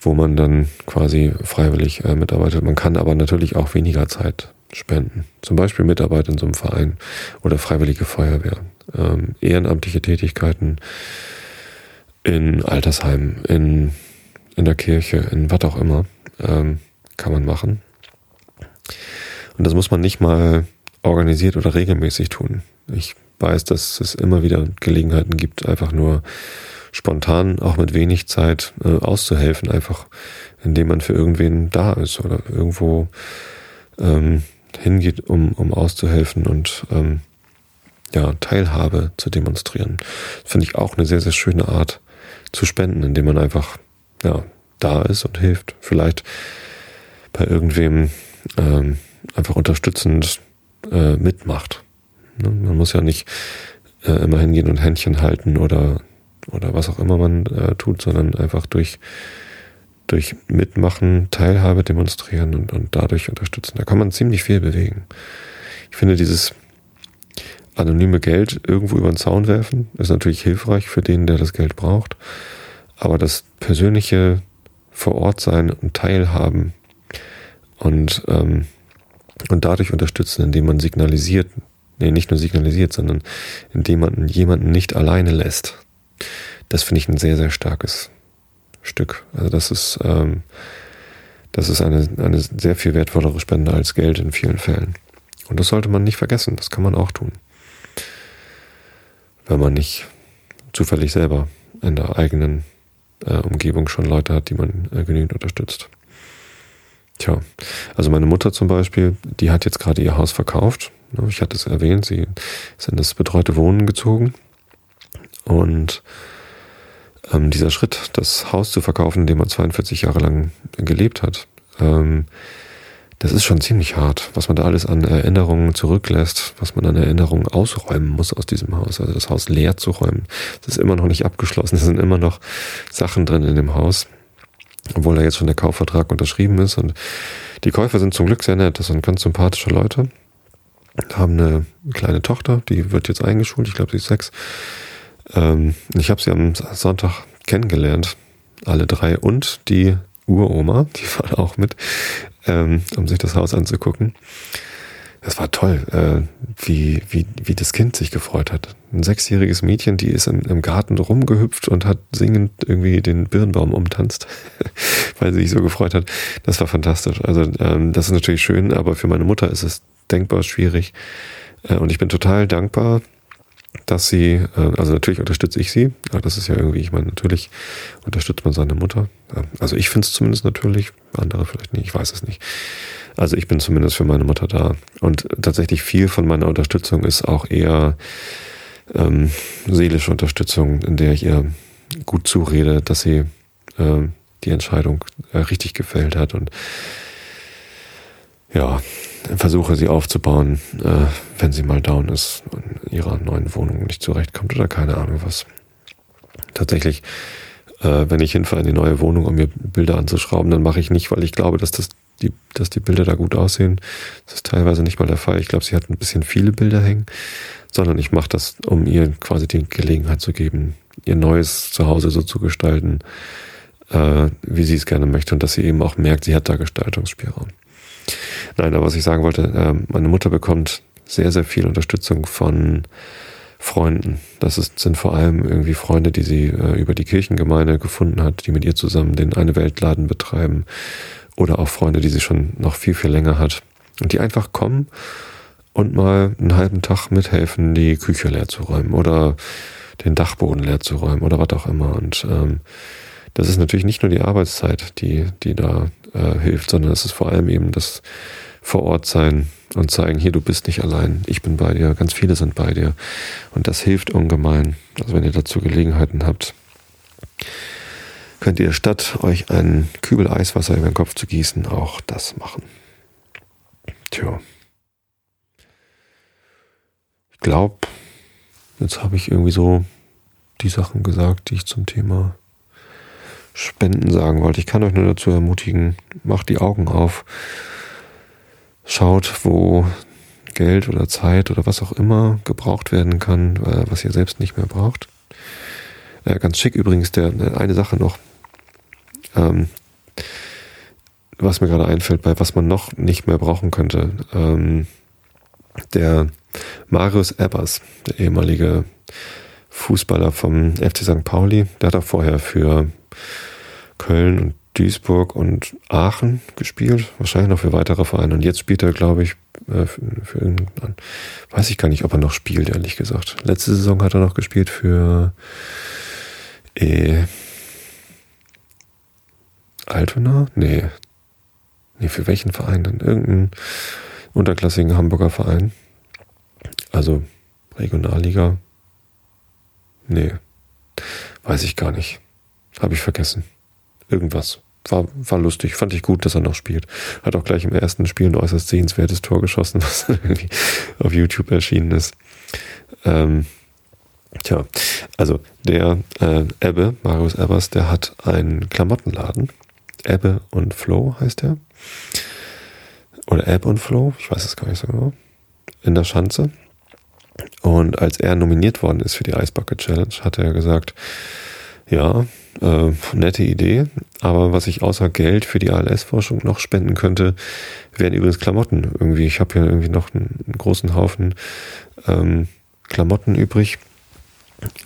wo man dann quasi freiwillig äh, mitarbeitet. Man kann aber natürlich auch weniger Zeit spenden. Zum Beispiel Mitarbeit in so einem Verein oder freiwillige Feuerwehr, ähm, ehrenamtliche Tätigkeiten in Altersheimen, in in der Kirche, in was auch immer, ähm, kann man machen. Und das muss man nicht mal organisiert oder regelmäßig tun. Ich weiß, dass es immer wieder Gelegenheiten gibt, einfach nur spontan auch mit wenig Zeit äh, auszuhelfen, einfach indem man für irgendwen da ist oder irgendwo ähm, hingeht, um, um auszuhelfen und ähm, ja, Teilhabe zu demonstrieren. Finde ich auch eine sehr, sehr schöne Art zu spenden, indem man einfach ja, da ist und hilft. Vielleicht bei irgendwem ähm, einfach unterstützend äh, mitmacht. Ne? Man muss ja nicht äh, immer hingehen und Händchen halten oder, oder was auch immer man äh, tut, sondern einfach durch, durch Mitmachen, Teilhabe demonstrieren und, und dadurch unterstützen. Da kann man ziemlich viel bewegen. Ich finde dieses anonyme Geld irgendwo über den Zaun werfen ist natürlich hilfreich für den, der das Geld braucht. Aber das persönliche vor Ort sein und teilhaben und, ähm, und dadurch unterstützen, indem man signalisiert, nee, nicht nur signalisiert, sondern indem man jemanden nicht alleine lässt. Das finde ich ein sehr, sehr starkes Stück. Also das ist, ähm, das ist eine, eine sehr viel wertvollere Spende als Geld in vielen Fällen. Und das sollte man nicht vergessen. Das kann man auch tun. Wenn man nicht zufällig selber in der eigenen äh, Umgebung schon Leute hat, die man äh, genügend unterstützt. Tja, also meine Mutter zum Beispiel, die hat jetzt gerade ihr Haus verkauft. Ich hatte es erwähnt, sie ist in das betreute Wohnen gezogen. Und ähm, dieser Schritt, das Haus zu verkaufen, in dem man 42 Jahre lang gelebt hat, ähm, das ist schon ziemlich hart, was man da alles an Erinnerungen zurücklässt, was man an Erinnerungen ausräumen muss aus diesem Haus. Also das Haus leer zu räumen. Das ist immer noch nicht abgeschlossen. Es sind immer noch Sachen drin in dem Haus, obwohl da jetzt schon der Kaufvertrag unterschrieben ist. Und die Käufer sind zum Glück sehr nett. Das sind ganz sympathische Leute. Haben eine kleine Tochter, die wird jetzt eingeschult. Ich glaube, sie ist sechs. Ähm, ich habe sie am Sonntag kennengelernt, alle drei und die Uroma, die war auch mit, ähm, um sich das Haus anzugucken. Das war toll, äh, wie, wie, wie das Kind sich gefreut hat. Ein sechsjähriges Mädchen, die ist im, im Garten rumgehüpft und hat singend irgendwie den Birnbaum umtanzt, weil sie sich so gefreut hat. Das war fantastisch. Also ähm, das ist natürlich schön, aber für meine Mutter ist es denkbar schwierig. Äh, und ich bin total dankbar, dass sie, äh, also natürlich unterstütze ich sie, das ist ja irgendwie, ich meine, natürlich unterstützt man seine Mutter. Also ich finde es zumindest natürlich, andere vielleicht nicht, ich weiß es nicht. Also ich bin zumindest für meine Mutter da. Und tatsächlich viel von meiner Unterstützung ist auch eher ähm, seelische Unterstützung, in der ich ihr gut zurede, dass sie äh, die Entscheidung äh, richtig gefällt hat und ja, versuche sie aufzubauen, äh, wenn sie mal down ist und in ihrer neuen Wohnung nicht zurechtkommt oder keine Ahnung was. Tatsächlich, äh, wenn ich hinfahre in die neue Wohnung, um mir Bilder anzuschrauben, dann mache ich nicht, weil ich glaube, dass das die, dass die Bilder da gut aussehen. Das ist teilweise nicht mal der Fall. Ich glaube, sie hat ein bisschen viele Bilder hängen, sondern ich mache das, um ihr quasi die Gelegenheit zu geben, ihr neues Zuhause so zu gestalten, äh, wie sie es gerne möchte und dass sie eben auch merkt, sie hat da Gestaltungsspielraum. Nein, aber was ich sagen wollte, äh, meine Mutter bekommt sehr, sehr viel Unterstützung von Freunden. Das ist, sind vor allem irgendwie Freunde, die sie äh, über die Kirchengemeinde gefunden hat, die mit ihr zusammen den Eine Weltladen betreiben. Oder auch Freunde, die sie schon noch viel, viel länger hat. Und die einfach kommen und mal einen halben Tag mithelfen, die Küche leer zu räumen oder den Dachboden leer zu räumen oder was auch immer. Und ähm, das ist natürlich nicht nur die Arbeitszeit, die, die da äh, hilft, sondern es ist vor allem eben das vor Ort sein und zeigen, hier, du bist nicht allein, ich bin bei dir, ganz viele sind bei dir. Und das hilft ungemein. Also wenn ihr dazu Gelegenheiten habt, könnt ihr statt euch einen Kübel Eiswasser über den Kopf zu gießen, auch das machen. Tja. Ich glaube, jetzt habe ich irgendwie so die Sachen gesagt, die ich zum Thema Spenden sagen wollte. Ich kann euch nur dazu ermutigen, macht die Augen auf, schaut, wo Geld oder Zeit oder was auch immer gebraucht werden kann, äh, was ihr selbst nicht mehr braucht. Äh, ganz schick übrigens, der, eine Sache noch, ähm, was mir gerade einfällt, bei was man noch nicht mehr brauchen könnte. Ähm, der Marius Ebbers, der ehemalige Fußballer vom FC St. Pauli, der hat auch vorher für Köln und Duisburg und Aachen gespielt, wahrscheinlich noch für weitere Vereine. Und jetzt spielt er, glaube ich, äh, für, irgendeinen, weiß ich gar nicht, ob er noch spielt, ehrlich gesagt. Letzte Saison hat er noch gespielt für Äh, Altona? Nee. Nee, für welchen Verein denn? Irgendeinen unterklassigen Hamburger Verein. Also Regionalliga. Nee. Weiß ich gar nicht. Habe ich vergessen. Irgendwas. War, war lustig. Fand ich gut, dass er noch spielt. Hat auch gleich im ersten Spiel ein äußerst sehenswertes Tor geschossen, was irgendwie auf YouTube erschienen ist. Ähm, tja, also der äh, Ebbe, Marius Ebbers, der hat einen Klamottenladen. Ebbe und Flow heißt er. Oder Ebbe und Flow, ich weiß es gar nicht so genau. In der Schanze. Und als er nominiert worden ist für die Ice Bucket Challenge, hat er gesagt, ja, äh, nette Idee, aber was ich außer Geld für die ALS-Forschung noch spenden könnte, wären übrigens Klamotten. Irgendwie, ich habe hier irgendwie noch einen, einen großen Haufen ähm, Klamotten übrig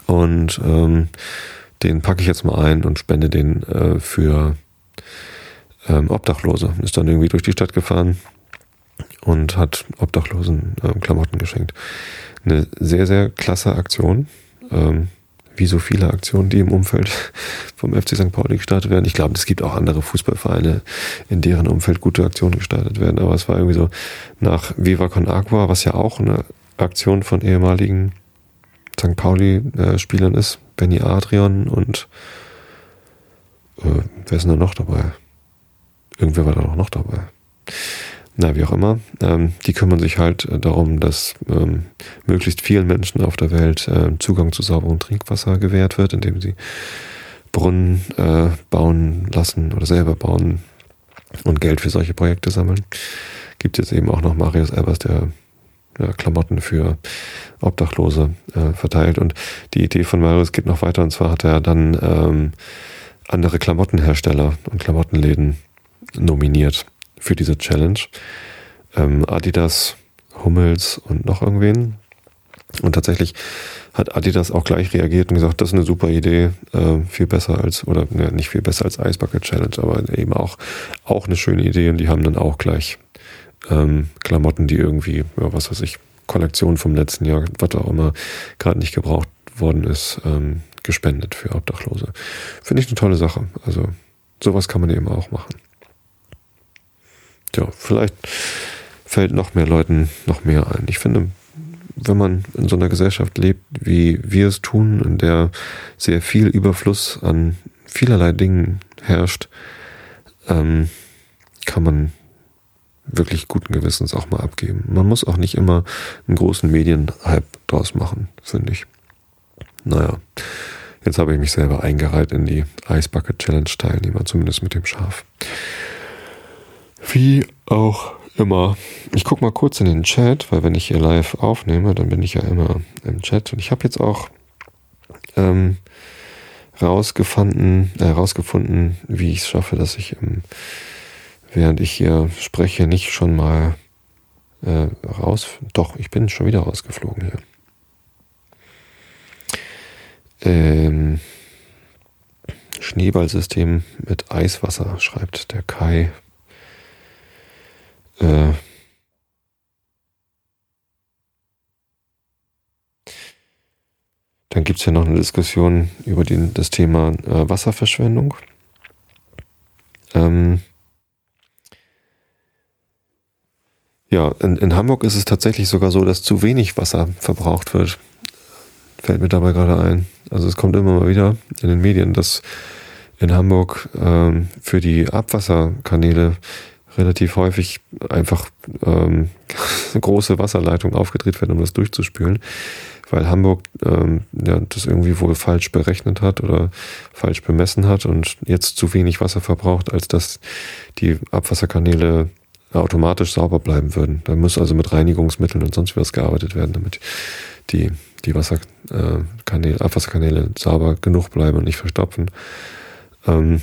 und ähm, den packe ich jetzt mal ein und spende den äh, für ähm, Obdachlose. Ist dann irgendwie durch die Stadt gefahren und hat Obdachlosen ähm, Klamotten geschenkt. Eine sehr, sehr klasse Aktion. Ähm, wie so viele Aktionen, die im Umfeld vom FC St. Pauli gestartet werden. Ich glaube, es gibt auch andere Fußballvereine, in deren Umfeld gute Aktionen gestartet werden. Aber es war irgendwie so nach Viva Con Agua, was ja auch eine Aktion von ehemaligen St. Pauli-Spielern ist. Benny Adrian und äh, wer ist denn da noch dabei? Irgendwer war da noch dabei na, wie auch immer, ähm, die kümmern sich halt äh, darum, dass ähm, möglichst vielen Menschen auf der Welt äh, Zugang zu sauberem Trinkwasser gewährt wird, indem sie Brunnen äh, bauen lassen oder selber bauen und Geld für solche Projekte sammeln. Gibt jetzt eben auch noch Marius Elbers, der ja, Klamotten für Obdachlose äh, verteilt. Und die Idee von Marius geht noch weiter. Und zwar hat er dann ähm, andere Klamottenhersteller und Klamottenläden nominiert für diese Challenge. Ähm, Adidas, Hummels und noch irgendwen. Und tatsächlich hat Adidas auch gleich reagiert und gesagt, das ist eine super Idee, äh, viel besser als, oder ne, nicht viel besser als Ice Bucket Challenge, aber eben auch, auch eine schöne Idee und die haben dann auch gleich ähm, Klamotten, die irgendwie, ja, was weiß ich, Kollektion vom letzten Jahr, was auch immer gerade nicht gebraucht worden ist, ähm, gespendet für Obdachlose. Finde ich eine tolle Sache. Also sowas kann man eben auch machen ja, vielleicht fällt noch mehr Leuten noch mehr ein. Ich finde, wenn man in so einer Gesellschaft lebt, wie wir es tun, in der sehr viel Überfluss an vielerlei Dingen herrscht, ähm, kann man wirklich guten Gewissens auch mal abgeben. Man muss auch nicht immer einen großen Medienhype draus machen, finde ich. Naja, jetzt habe ich mich selber eingereiht in die Ice Bucket Challenge Teilnehmer, zumindest mit dem Schaf. Wie auch immer. Ich gucke mal kurz in den Chat, weil wenn ich hier live aufnehme, dann bin ich ja immer im Chat. Und ich habe jetzt auch ähm, rausgefunden, äh, rausgefunden, wie ich es schaffe, dass ich, ähm, während ich hier spreche, nicht schon mal äh, raus. Doch, ich bin schon wieder rausgeflogen hier. Ähm, Schneeballsystem mit Eiswasser, schreibt der Kai. Äh, dann gibt es ja noch eine Diskussion über den, das Thema äh, Wasserverschwendung. Ähm, ja, in, in Hamburg ist es tatsächlich sogar so, dass zu wenig Wasser verbraucht wird. Fällt mir dabei gerade ein. Also es kommt immer mal wieder in den Medien, dass in Hamburg ähm, für die Abwasserkanäle relativ häufig einfach ähm, große Wasserleitungen aufgedreht werden, um das durchzuspülen, weil Hamburg ähm, ja, das irgendwie wohl falsch berechnet hat oder falsch bemessen hat und jetzt zu wenig Wasser verbraucht, als dass die Abwasserkanäle automatisch sauber bleiben würden. Da muss also mit Reinigungsmitteln und sonst was gearbeitet werden, damit die, die Wasserkanäle, Abwasserkanäle sauber genug bleiben und nicht verstopfen. Ähm,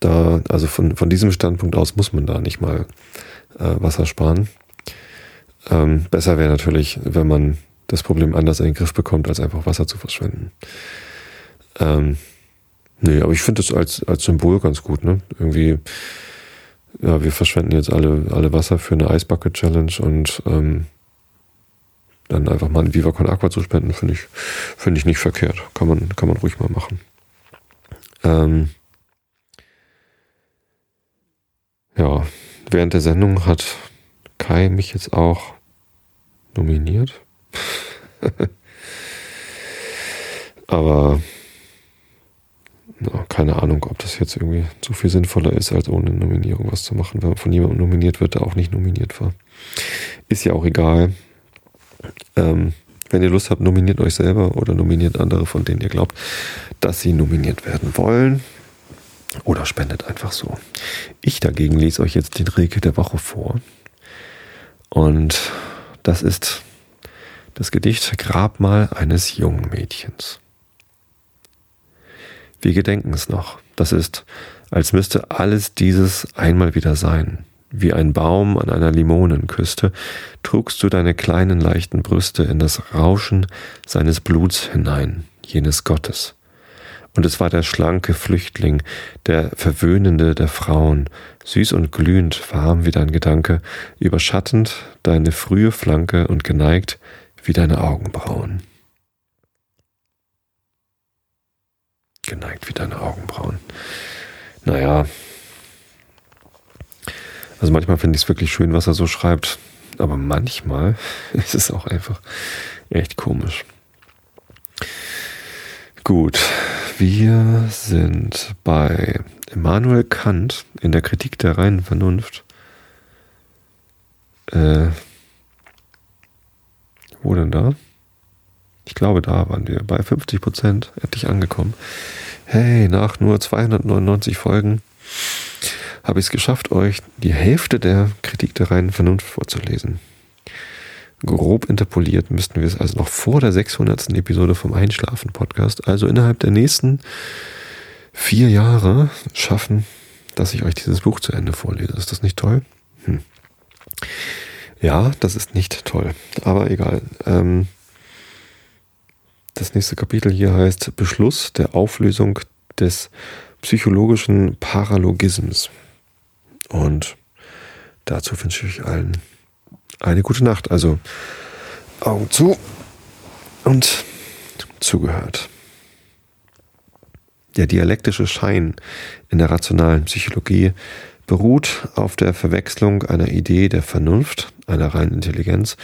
da, also von, von diesem Standpunkt aus muss man da nicht mal äh, Wasser sparen. Ähm, besser wäre natürlich, wenn man das Problem anders in den Griff bekommt, als einfach Wasser zu verschwenden. Ähm, nee, aber ich finde das als, als Symbol ganz gut, ne? Irgendwie, ja, wir verschwenden jetzt alle, alle Wasser für eine Ice Bucket Challenge und ähm, dann einfach mal ein Viva Con Aqua zu spenden, finde ich, finde ich nicht verkehrt. Kann man, kann man ruhig mal machen. Ähm, ja, während der Sendung hat Kai mich jetzt auch nominiert. Aber na, keine Ahnung, ob das jetzt irgendwie so viel sinnvoller ist, als ohne Nominierung was zu machen, wenn man von jemandem nominiert wird, der auch nicht nominiert war. Ist ja auch egal. Ähm, wenn ihr Lust habt, nominiert euch selber oder nominiert andere, von denen ihr glaubt, dass sie nominiert werden wollen. Oder spendet einfach so. Ich dagegen lese euch jetzt den Rilke der Woche vor. Und das ist das Gedicht Grabmal eines jungen Mädchens. Wir gedenken es noch. Das ist, als müsste alles dieses einmal wieder sein. Wie ein Baum an einer Limonenküste trugst du deine kleinen leichten Brüste in das Rauschen seines Bluts hinein, jenes Gottes. Und es war der schlanke Flüchtling, der Verwöhnende der Frauen, süß und glühend warm wie dein Gedanke, überschattend deine frühe Flanke und geneigt wie deine Augenbrauen. Geneigt wie deine Augenbrauen. Naja, also manchmal finde ich es wirklich schön, was er so schreibt, aber manchmal ist es auch einfach echt komisch. Gut, wir sind bei Immanuel Kant in der Kritik der reinen Vernunft. Äh, wo denn da? Ich glaube, da waren wir bei 50 Prozent endlich angekommen. Hey, nach nur 299 Folgen habe ich es geschafft, euch die Hälfte der Kritik der reinen Vernunft vorzulesen. Grob interpoliert müssten wir es also noch vor der 600. Episode vom Einschlafen-Podcast, also innerhalb der nächsten vier Jahre schaffen, dass ich euch dieses Buch zu Ende vorlese. Ist das nicht toll? Hm. Ja, das ist nicht toll, aber egal. Ähm, das nächste Kapitel hier heißt Beschluss der Auflösung des psychologischen Paralogisms. Und dazu wünsche ich allen eine gute Nacht. Also Augen zu und zugehört. Der dialektische Schein in der rationalen Psychologie beruht auf der Verwechslung einer Idee der Vernunft, einer reinen Intelligenz,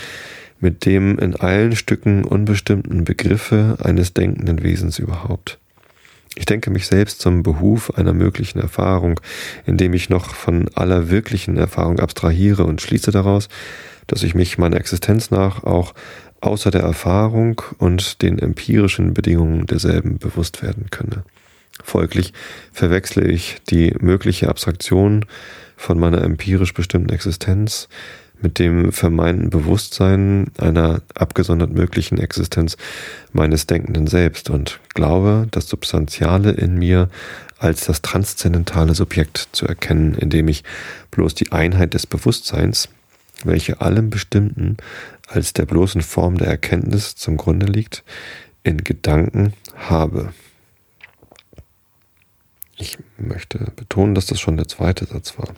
mit dem in allen Stücken unbestimmten Begriffe eines denkenden Wesens überhaupt. Ich denke mich selbst zum Behuf einer möglichen Erfahrung, indem ich noch von aller wirklichen Erfahrung abstrahiere und schließe daraus, dass ich mich meiner Existenz nach auch außer der Erfahrung und den empirischen Bedingungen derselben bewusst werden könne. Folglich verwechsle ich die mögliche Abstraktion von meiner empirisch bestimmten Existenz mit dem vermeinten Bewusstsein einer abgesondert möglichen Existenz meines denkenden Selbst und glaube, das Substantiale in mir als das transzendentale Subjekt zu erkennen, indem ich bloß die Einheit des Bewusstseins, welche allem Bestimmten als der bloßen Form der Erkenntnis zum Grunde liegt, in Gedanken habe. Ich möchte betonen, dass das schon der zweite Satz war.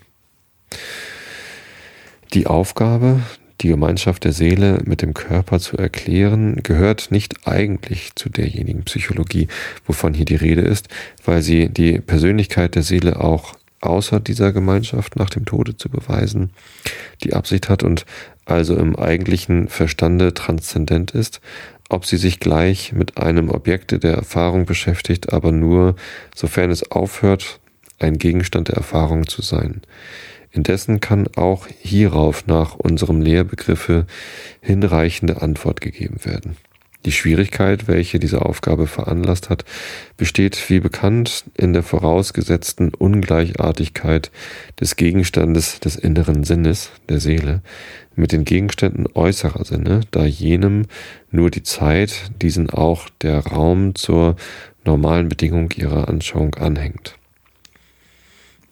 Die Aufgabe, die Gemeinschaft der Seele mit dem Körper zu erklären, gehört nicht eigentlich zu derjenigen Psychologie, wovon hier die Rede ist, weil sie die Persönlichkeit der Seele auch außer dieser Gemeinschaft nach dem Tode zu beweisen, die Absicht hat und also im eigentlichen Verstande transzendent ist, ob sie sich gleich mit einem Objekte der Erfahrung beschäftigt, aber nur, sofern es aufhört, ein Gegenstand der Erfahrung zu sein. Indessen kann auch hierauf nach unserem Lehrbegriffe hinreichende Antwort gegeben werden. Die Schwierigkeit, welche diese Aufgabe veranlasst hat, besteht, wie bekannt, in der vorausgesetzten Ungleichartigkeit des Gegenstandes des inneren Sinnes, der Seele, mit den Gegenständen äußerer Sinne, da jenem nur die Zeit, diesen auch der Raum zur normalen Bedingung ihrer Anschauung anhängt.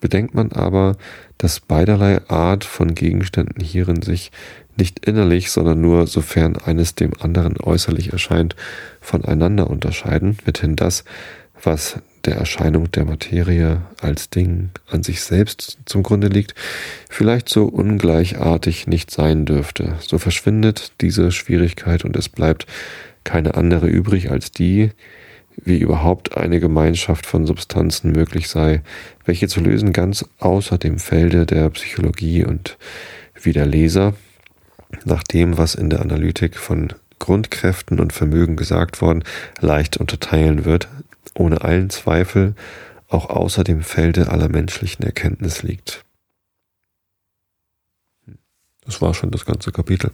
Bedenkt man aber, dass beiderlei Art von Gegenständen hierin sich nicht innerlich, sondern nur sofern eines dem anderen äußerlich erscheint, voneinander unterscheiden, mithin das, was der Erscheinung der Materie als Ding an sich selbst zum Grunde liegt, vielleicht so ungleichartig nicht sein dürfte. So verschwindet diese Schwierigkeit und es bleibt keine andere übrig als die, wie überhaupt eine Gemeinschaft von Substanzen möglich sei, welche zu lösen ganz außer dem Felde der Psychologie und wie der Leser, nach dem, was in der Analytik von Grundkräften und Vermögen gesagt worden, leicht unterteilen wird, ohne allen Zweifel auch außer dem Felde aller menschlichen Erkenntnis liegt. Das war schon das ganze Kapitel.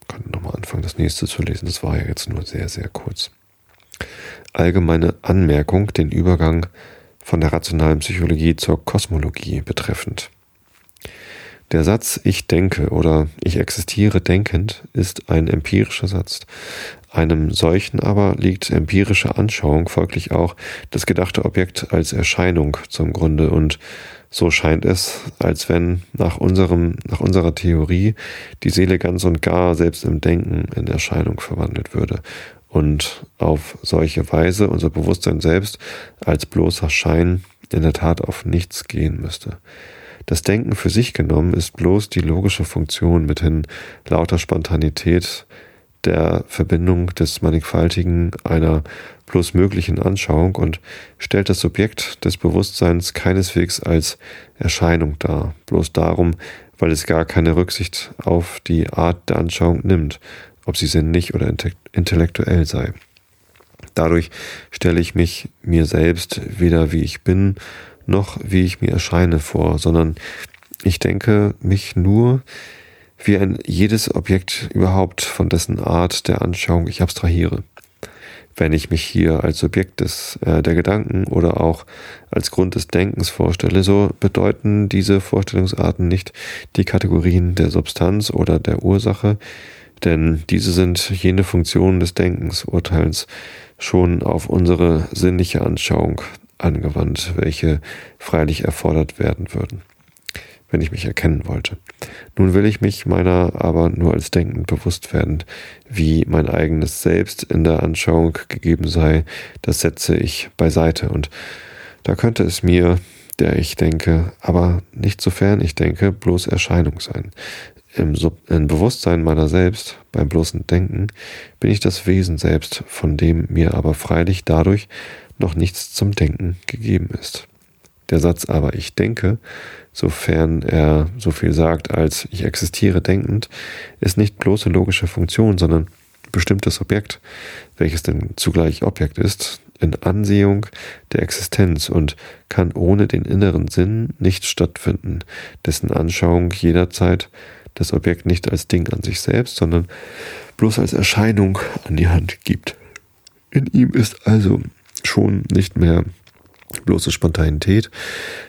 Ich kann nochmal anfangen, das nächste zu lesen. Das war ja jetzt nur sehr, sehr kurz. Allgemeine Anmerkung, den Übergang von der rationalen Psychologie zur Kosmologie betreffend. Der Satz Ich denke oder Ich existiere denkend ist ein empirischer Satz. Einem solchen aber liegt empirische Anschauung, folglich auch das gedachte Objekt als Erscheinung zum Grunde und so scheint es, als wenn nach unserem, nach unserer Theorie die Seele ganz und gar selbst im Denken in Erscheinung verwandelt würde und auf solche Weise unser Bewusstsein selbst als bloßer Schein in der Tat auf nichts gehen müsste. Das Denken für sich genommen ist bloß die logische Funktion mithin lauter Spontanität der Verbindung des Mannigfaltigen einer bloß möglichen Anschauung und stellt das Subjekt des Bewusstseins keineswegs als Erscheinung dar, bloß darum, weil es gar keine Rücksicht auf die Art der Anschauung nimmt, ob sie sinnlich oder intellektuell sei. Dadurch stelle ich mich mir selbst weder wie ich bin, noch wie ich mir erscheine vor, sondern ich denke mich nur wie ein jedes Objekt überhaupt von dessen Art der Anschauung ich abstrahiere. Wenn ich mich hier als Subjekt des, äh, der Gedanken oder auch als Grund des Denkens vorstelle, so bedeuten diese Vorstellungsarten nicht die Kategorien der Substanz oder der Ursache, denn diese sind jene Funktionen des Denkens, Urteils schon auf unsere sinnliche Anschauung angewandt, welche freilich erfordert werden würden, wenn ich mich erkennen wollte. Nun will ich mich meiner aber nur als denkend bewusst werden, wie mein eigenes Selbst in der Anschauung gegeben sei, das setze ich beiseite und da könnte es mir, der ich denke, aber nicht sofern ich denke, bloß Erscheinung sein. Im, Sub Im Bewusstsein meiner selbst, beim bloßen Denken, bin ich das Wesen selbst, von dem mir aber freilich dadurch noch nichts zum Denken gegeben ist. Der Satz aber ich denke, sofern er so viel sagt als ich existiere denkend, ist nicht bloße logische Funktion, sondern bestimmtes Objekt, welches denn zugleich Objekt ist, in Ansehung der Existenz und kann ohne den inneren Sinn nicht stattfinden, dessen Anschauung jederzeit das Objekt nicht als Ding an sich selbst, sondern bloß als Erscheinung an die Hand gibt. In ihm ist also schon nicht mehr bloße Spontanität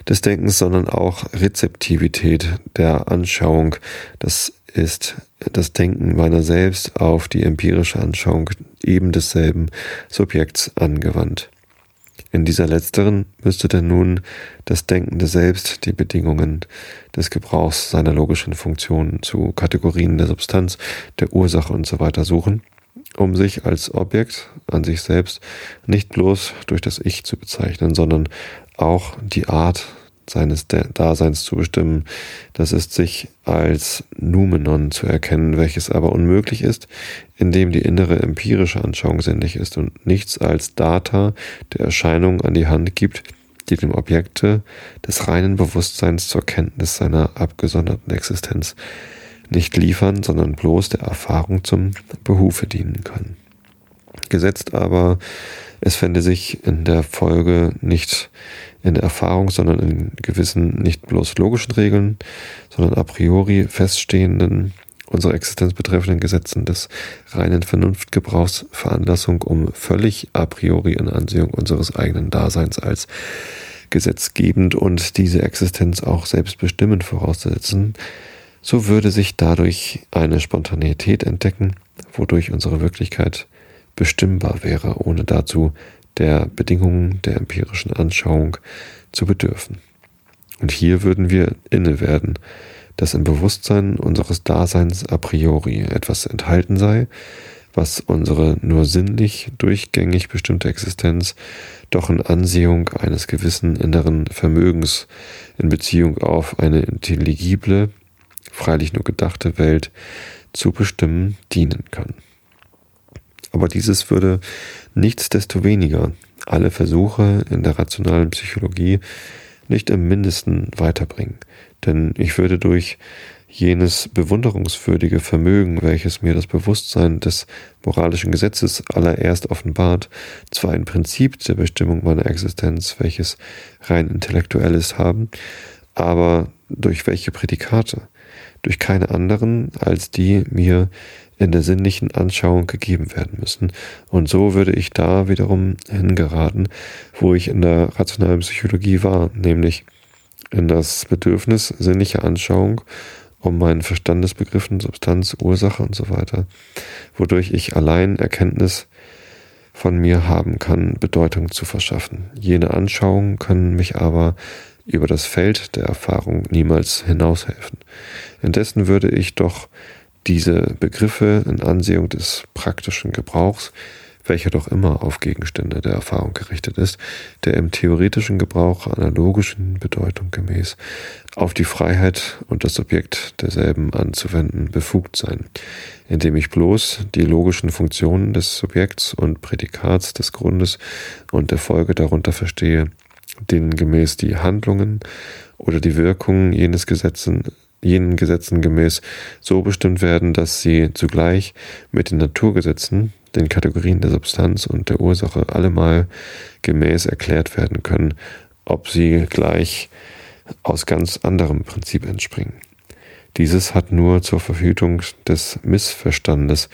des Denkens, sondern auch Rezeptivität der Anschauung. Das ist das Denken meiner selbst auf die empirische Anschauung eben desselben Subjekts angewandt. In dieser letzteren müsste denn nun das Denkende selbst die Bedingungen des Gebrauchs seiner logischen Funktionen zu Kategorien der Substanz, der Ursache usw. So suchen um sich als Objekt an sich selbst nicht bloß durch das Ich zu bezeichnen, sondern auch die Art seines Daseins zu bestimmen. Das ist sich als Numenon zu erkennen, welches aber unmöglich ist, indem die innere empirische Anschauung sinnlich ist und nichts als Data der Erscheinung an die Hand gibt, die dem Objekte des reinen Bewusstseins zur Kenntnis seiner abgesonderten Existenz nicht liefern, sondern bloß der Erfahrung zum Behufe dienen können. Gesetzt aber, es fände sich in der Folge nicht in der Erfahrung, sondern in gewissen nicht bloß logischen Regeln, sondern a priori feststehenden, unsere Existenz betreffenden Gesetzen des reinen Vernunftgebrauchs Veranlassung, um völlig a priori in Ansehung unseres eigenen Daseins als gesetzgebend und diese Existenz auch selbstbestimmend vorauszusetzen, so würde sich dadurch eine Spontaneität entdecken, wodurch unsere Wirklichkeit bestimmbar wäre, ohne dazu der Bedingungen der empirischen Anschauung zu bedürfen. Und hier würden wir inne werden, dass im Bewusstsein unseres Daseins a priori etwas enthalten sei, was unsere nur sinnlich durchgängig bestimmte Existenz doch in Ansehung eines gewissen inneren Vermögens in Beziehung auf eine intelligible freilich nur gedachte Welt zu bestimmen dienen kann. Aber dieses würde nichtsdestoweniger alle Versuche in der rationalen Psychologie nicht im mindesten weiterbringen. Denn ich würde durch jenes bewunderungswürdige Vermögen, welches mir das Bewusstsein des moralischen Gesetzes allererst offenbart, zwar ein Prinzip der Bestimmung meiner Existenz, welches rein intellektuell ist, haben, aber durch welche Prädikate? Durch keine anderen als die mir in der sinnlichen Anschauung gegeben werden müssen. Und so würde ich da wiederum hingeraten, wo ich in der rationalen Psychologie war, nämlich in das Bedürfnis sinnlicher Anschauung um meinen Verstandesbegriffen, Substanz, Ursache und so weiter, wodurch ich allein Erkenntnis von mir haben kann, Bedeutung zu verschaffen. Jene Anschauungen können mich aber über das Feld der Erfahrung niemals hinaushelfen. Indessen würde ich doch diese Begriffe in Ansehung des praktischen Gebrauchs, welcher doch immer auf Gegenstände der Erfahrung gerichtet ist, der im theoretischen Gebrauch analogischen Bedeutung gemäß auf die Freiheit und das Objekt derselben anzuwenden befugt sein, indem ich bloß die logischen Funktionen des Subjekts und Prädikats des Grundes und der Folge darunter verstehe, denen gemäß die Handlungen oder die Wirkungen jenes Gesetzen jenen Gesetzen gemäß so bestimmt werden, dass sie zugleich mit den Naturgesetzen, den Kategorien der Substanz und der Ursache allemal gemäß erklärt werden können, ob sie gleich aus ganz anderem Prinzip entspringen. Dieses hat nur zur Verhütung des Missverstandes,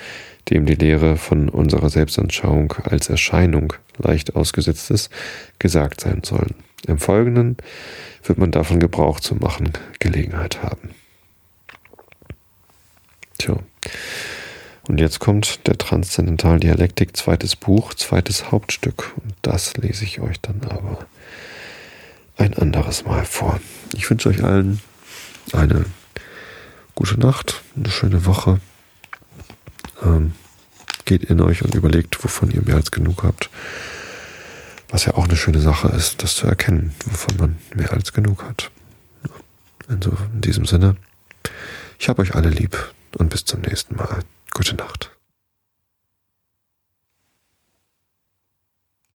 dem die Lehre von unserer Selbstanschauung als Erscheinung leicht ausgesetzt ist, gesagt sein sollen. Im Folgenden wird man davon Gebrauch zu machen Gelegenheit haben. Tja. Und jetzt kommt der Transzendentalen zweites Buch, zweites Hauptstück. Und das lese ich euch dann aber ein anderes Mal vor. Ich wünsche euch allen eine gute Nacht, eine schöne Woche. Ähm, geht in euch und überlegt, wovon ihr mehr als genug habt. Was ja auch eine schöne Sache ist, das zu erkennen, wovon man mehr als genug hat. Also in diesem Sinne, ich habe euch alle lieb und bis zum nächsten Mal. Gute Nacht.